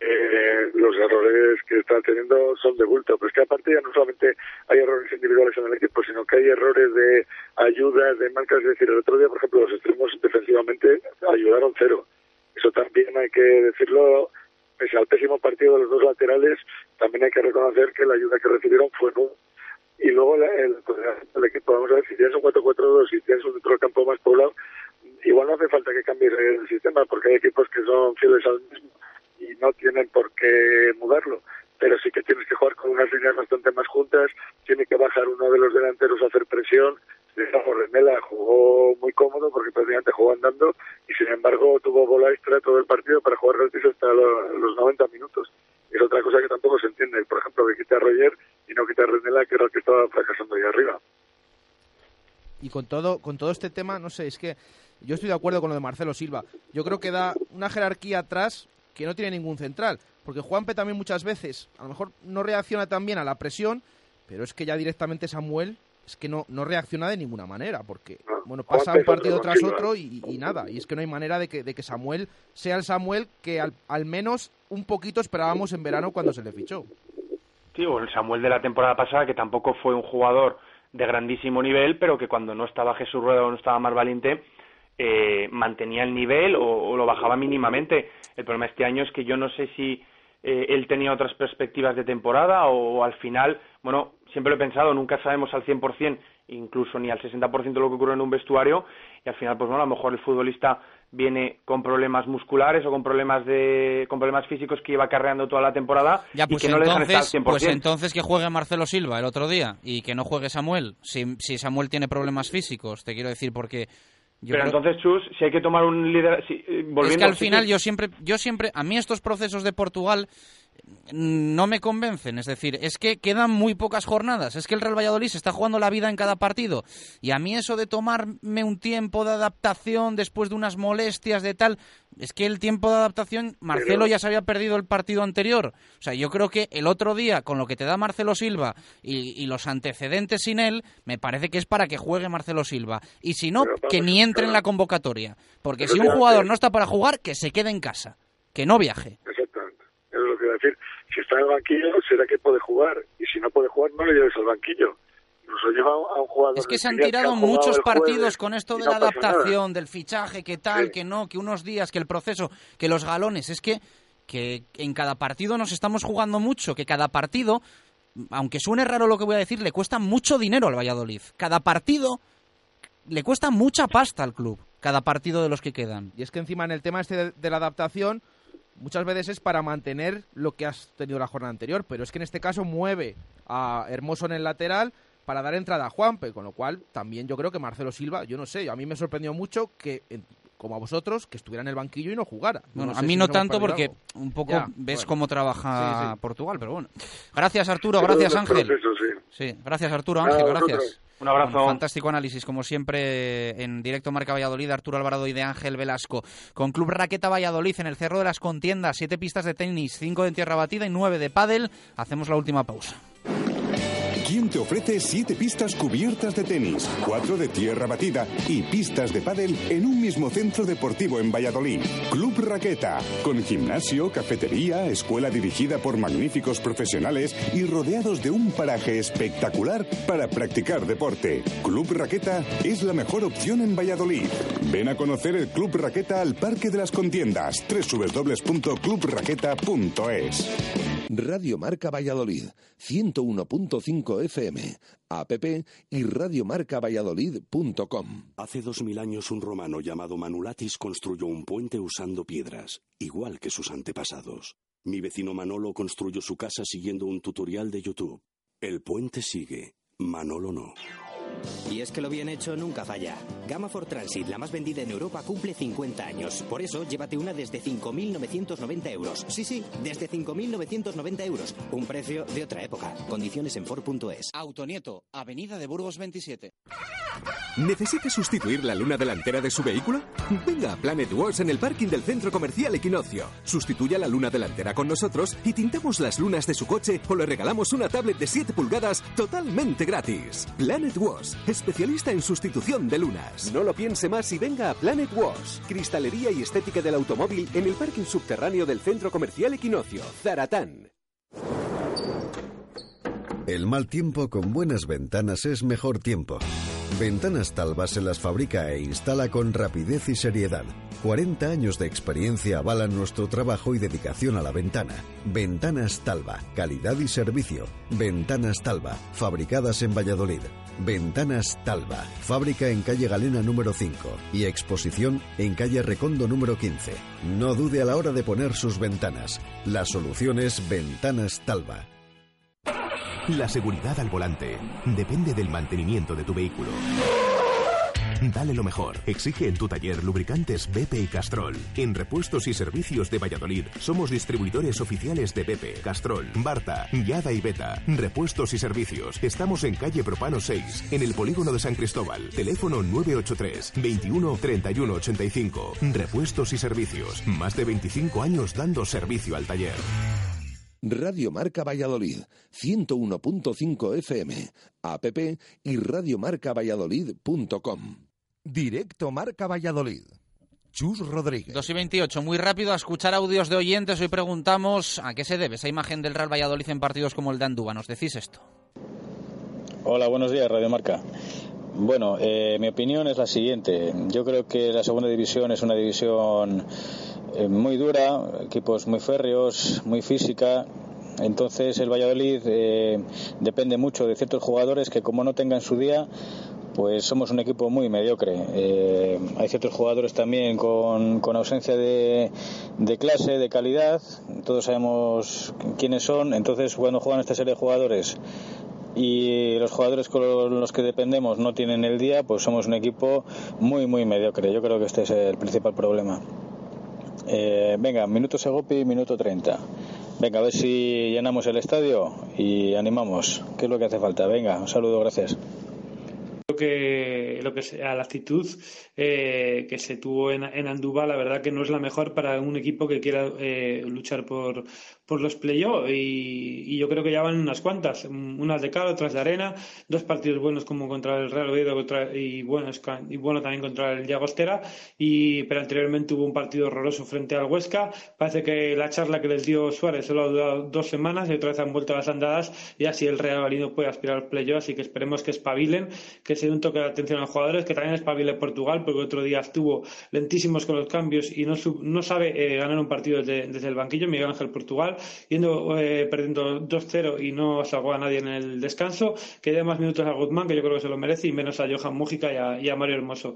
eh, los errores que está teniendo son de bulto. Pero es que aparte ya no solamente hay errores individuales en el equipo, sino que hay errores de ayuda, de marcas. Es decir, el otro día, por ejemplo, los extremos defensivamente ayudaron cero. Eso también hay que decirlo. Pese al pésimo partido de los dos laterales, también hay que reconocer que la ayuda que recibieron fue nula. Y luego la- el, pues, equipo, vamos a ver, si tienes un 4-4-2, si tienes un centro campo más poblado, igual no hace falta que cambies el sistema, porque hay equipos que son fieles al mismo y no tienen por qué mudarlo. Pero sí que tienes que jugar con unas líneas bastante más juntas, tiene que bajar uno de los delanteros a hacer presión. Digamos, Renela jugó muy cómodo porque prácticamente jugó andando y sin embargo tuvo bola extra todo el partido para jugar gratis hasta lo- los 90 minutos. Es otra cosa que tampoco se entiende. Por ejemplo, que quita a Roger y no quita a Renela, que era el que estaba fracasando ahí arriba. Y con todo, con todo este tema, no sé, es que yo estoy de acuerdo con lo de Marcelo Silva. Yo creo que da una jerarquía atrás que no tiene ningún central. Porque Juanpe también muchas veces, a lo mejor no reacciona tan bien a la presión, pero es que ya directamente Samuel es que no, no reacciona de ninguna manera, porque bueno pasa un partido tras otro y, y nada, y es que no hay manera de que, de que Samuel sea el Samuel que al, al menos un poquito esperábamos en verano cuando se le fichó. Sí, o el Samuel de la temporada pasada, que tampoco fue un jugador de grandísimo nivel, pero que cuando no estaba Jesús Rueda o no estaba más valiente, eh, mantenía el nivel o, o lo bajaba mínimamente. El problema este año es que yo no sé si eh, él tenía otras perspectivas de temporada o, al final, bueno, siempre lo he pensado, nunca sabemos al 100%, incluso ni al 60% de lo que ocurre en un vestuario, y al final, pues bueno, a lo mejor el futbolista viene con problemas musculares o con problemas de con problemas físicos que iba carreando toda la temporada Ya, y pues que no le dejan estar al entonces, 100%. pues entonces que juegue Marcelo Silva el otro día y que no juegue Samuel. Si, si Samuel tiene problemas físicos, te quiero decir, porque yo Pero creo- entonces, Chus, si hay que tomar un líder... Si, eh, volviendo, es que al final sí. yo siempre, yo siempre, a mí estos procesos de Portugal no me convencen. Es decir, es que quedan muy pocas jornadas. Es que el Real Valladolid se está jugando la vida en cada partido. Y a mí eso de tomarme un tiempo de adaptación después de unas molestias de tal, es que el tiempo de adaptación, Marcelo ya se había perdido el partido anterior. O sea, yo creo que el otro día, con lo que te da Marcelo Silva y, los antecedentes sin él, me parece que es para que juegue Marcelo Silva. Y si no, que ni entre en la convocatoria. Porque si un jugador no está para jugar, que se quede en casa, que no viaje. A decir. Si está en el banquillo, será que puede jugar. Y si no puede jugar, no le lleves al banquillo. Es que se han tirado muchos partidos con esto de la adaptación, del fichaje, que tal, que no, que unos días, que el proceso, que los galones. Es que, que en cada partido nos estamos jugando mucho, que cada partido, aunque suene raro lo que voy a decir, le cuesta mucho dinero al Valladolid. Cada partido le cuesta mucha pasta al club, cada partido de los que quedan. Y es que encima en el tema este de la adaptación muchas veces es para mantener lo que has tenido la jornada anterior, pero es que en este caso mueve a Hermoso en el lateral para dar entrada a Juanpe, con lo cual también yo creo que Marcelo Silva, yo no sé, a mí me sorprendió mucho que como a vosotros, que estuviera en el banquillo y no jugara. Bueno, a mí no tanto porque un poco ves cómo trabaja Portugal, pero bueno. Gracias Arturo, gracias Ángel. Sí. gracias Arturo, Ángel, gracias. Un abrazo. fantástico análisis, como siempre, en directo Marca Valladolid, Arturo Alvarado y de Ángel Velasco. Con Club Raqueta Valladolid en el Cerro de las Contiendas, siete pistas de tenis, cinco de tierra batida y nueve de pádel. Hacemos la última pausa. ¿Quién te ofrece siete pistas cubiertas de tenis, cuatro de tierra batida y pistas de pádel en un mismo centro deportivo en Valladolid. Club Raqueta, con gimnasio, cafetería, escuela dirigida por magníficos profesionales y rodeados de un paraje espectacular para practicar deporte. Club Raqueta es la mejor opción en Valladolid. Ven a conocer el Club Raqueta al Parque de las Contiendas, www.clubraqueta.es. Radio Marca Valladolid, 101.5 FM, app y radiomarcavalladolid.com. Hace dos mil años un romano llamado Manulatis construyó un puente usando piedras, igual que sus antepasados. Mi vecino Manolo construyó su casa siguiendo un tutorial de YouTube. El puente sigue, Manolo no. Y es que lo bien hecho nunca falla. Gama for Transit, la más vendida en Europa, cumple 50 años. Por eso, llévate una desde 5.990 euros. Sí, sí, desde 5.990 euros. Un precio de otra época. Condiciones en Ford.es. Autonieto, Avenida de Burgos 27. ¿Necesita sustituir la luna delantera de su vehículo? Venga a Planet Wars en el parking del centro comercial Equinoccio. Sustituya la luna delantera con nosotros y tintamos las lunas de su coche o le regalamos una tablet de 7 pulgadas totalmente gratis. Planet Wars especialista en sustitución de lunas. No lo piense más y venga a Planet Wash, cristalería y estética del automóvil en el parking subterráneo del centro comercial Equinoccio, Zaratán. El mal tiempo con buenas ventanas es mejor tiempo. Ventanas Talva se las fabrica e instala con rapidez y seriedad. 40 años de experiencia avalan nuestro trabajo y dedicación a la ventana. Ventanas Talva, calidad y servicio. Ventanas Talva, fabricadas en Valladolid. Ventanas Talva, fábrica en calle Galena número 5 y exposición en calle Recondo número 15. No dude a la hora de poner sus ventanas. La solución es Ventanas Talva. La seguridad al volante depende del mantenimiento de tu vehículo. Dale lo mejor. Exige en tu taller lubricantes BP y Castrol. En repuestos y servicios de Valladolid somos distribuidores oficiales de BP, Castrol, Barta, Yada y Beta. Repuestos y servicios. Estamos en calle Propano 6, en el polígono de San Cristóbal. Teléfono 983 21 31 85. Repuestos y servicios. Más de 25 años dando servicio al taller. Radio Marca Valladolid, 101.5 FM, app y radiomarcavalladolid.com. Directo Marca Valladolid. Chus Rodríguez. 2 y 28, muy rápido a escuchar audios de oyentes. Hoy preguntamos a qué se debe esa imagen del Real Valladolid en partidos como el de Andúba. ¿Nos decís esto? Hola, buenos días, Radio Marca. Bueno, eh, mi opinión es la siguiente. Yo creo que la segunda división es una división eh, muy dura, equipos muy férreos, muy física. Entonces el Valladolid eh, depende mucho de ciertos jugadores que como no tengan su día, pues somos un equipo muy mediocre. Eh, hay ciertos jugadores también con, ausencia de, clase, de calidad. Todos sabemos quiénes son. Entonces, cuando juegan esta serie de jugadores y los jugadores con los que dependemos no tienen el día, pues somos un equipo muy, muy mediocre. Yo creo que este es el principal problema. Eh, venga, minuto Segopi, minuto 30. Venga, a ver si llenamos el estadio y animamos. ¿Qué es lo que hace falta? Venga, un saludo, gracias que lo que sea la actitud eh, que se tuvo en, en Andúba la verdad que no es la mejor para un equipo que quiera eh, luchar por, por los playoffs y, yo creo que ya van unas cuantas unas de cara otras de arena dos partidos buenos como contra el Real Oviedo y bueno y bueno también contra el Llagostera. Y pero anteriormente hubo un partido horroroso frente al Huesca. Parece que la charla que les dio Suárez solo ha durado dos semanas y otra vez han vuelto a las andadas. Y así el Real Valladolid puede aspirar al playoff así que esperemos que espabilen que un toque de atención a los jugadores, que también es Pablo Portugal, porque otro día estuvo lentísimos con los cambios y no, no sabe eh, ganar un partido desde, el banquillo, Miguel Ángel Portugal, yendo eh, perdiendo 2-0 y no salvó a nadie en el descanso, que dé más minutos a Guzmán, que yo creo que se lo merece, y menos a Johan Mújica y a, Mario Hermoso.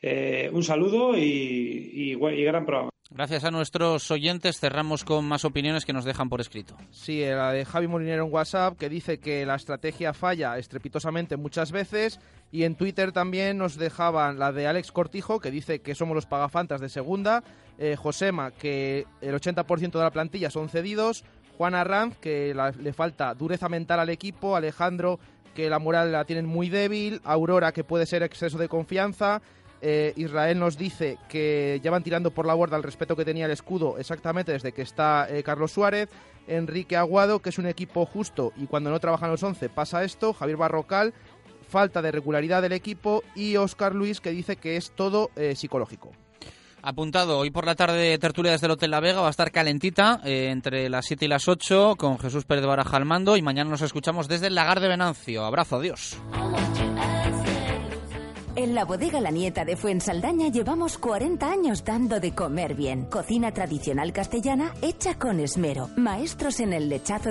Eh, un saludo y gran programa. Gracias a nuestros oyentes cerramos con más opiniones que nos dejan por escrito. Sí, la de Javi Molinero en WhatsApp que dice que la estrategia falla estrepitosamente muchas veces y en Twitter también nos dejaban la de Alex Cortijo que dice que somos los pagafantas de segunda, eh, Josema que el 80% de la plantilla son cedidos, Juan Arranz que le falta dureza mental al equipo, Alejandro que la moral la tienen muy débil, Aurora que puede ser exceso de confianza, eh, Israel nos dice que ya van tirando por la borda el respeto que tenía el escudo exactamente desde que está eh, Carlos Suárez. Enrique Aguado, que es un equipo justo y cuando no trabajan los 11 pasa esto. Javier Barrocal, falta de regularidad del equipo. Y Oscar Luis, que dice que es todo eh, psicológico. Apuntado, hoy por la tarde tertulia desde el Hotel La Vega va a estar calentita entre las 7 y las 8 con Jesús Pérez Baraja al mando y mañana nos escuchamos desde el Lagar de Venancio. Abrazo, adiós. En la bodega La Nieta de Fuensaldaña llevamos 40 años dando de comer bien. Cocina tradicional castellana hecha con esmero. Maestros en el lechazo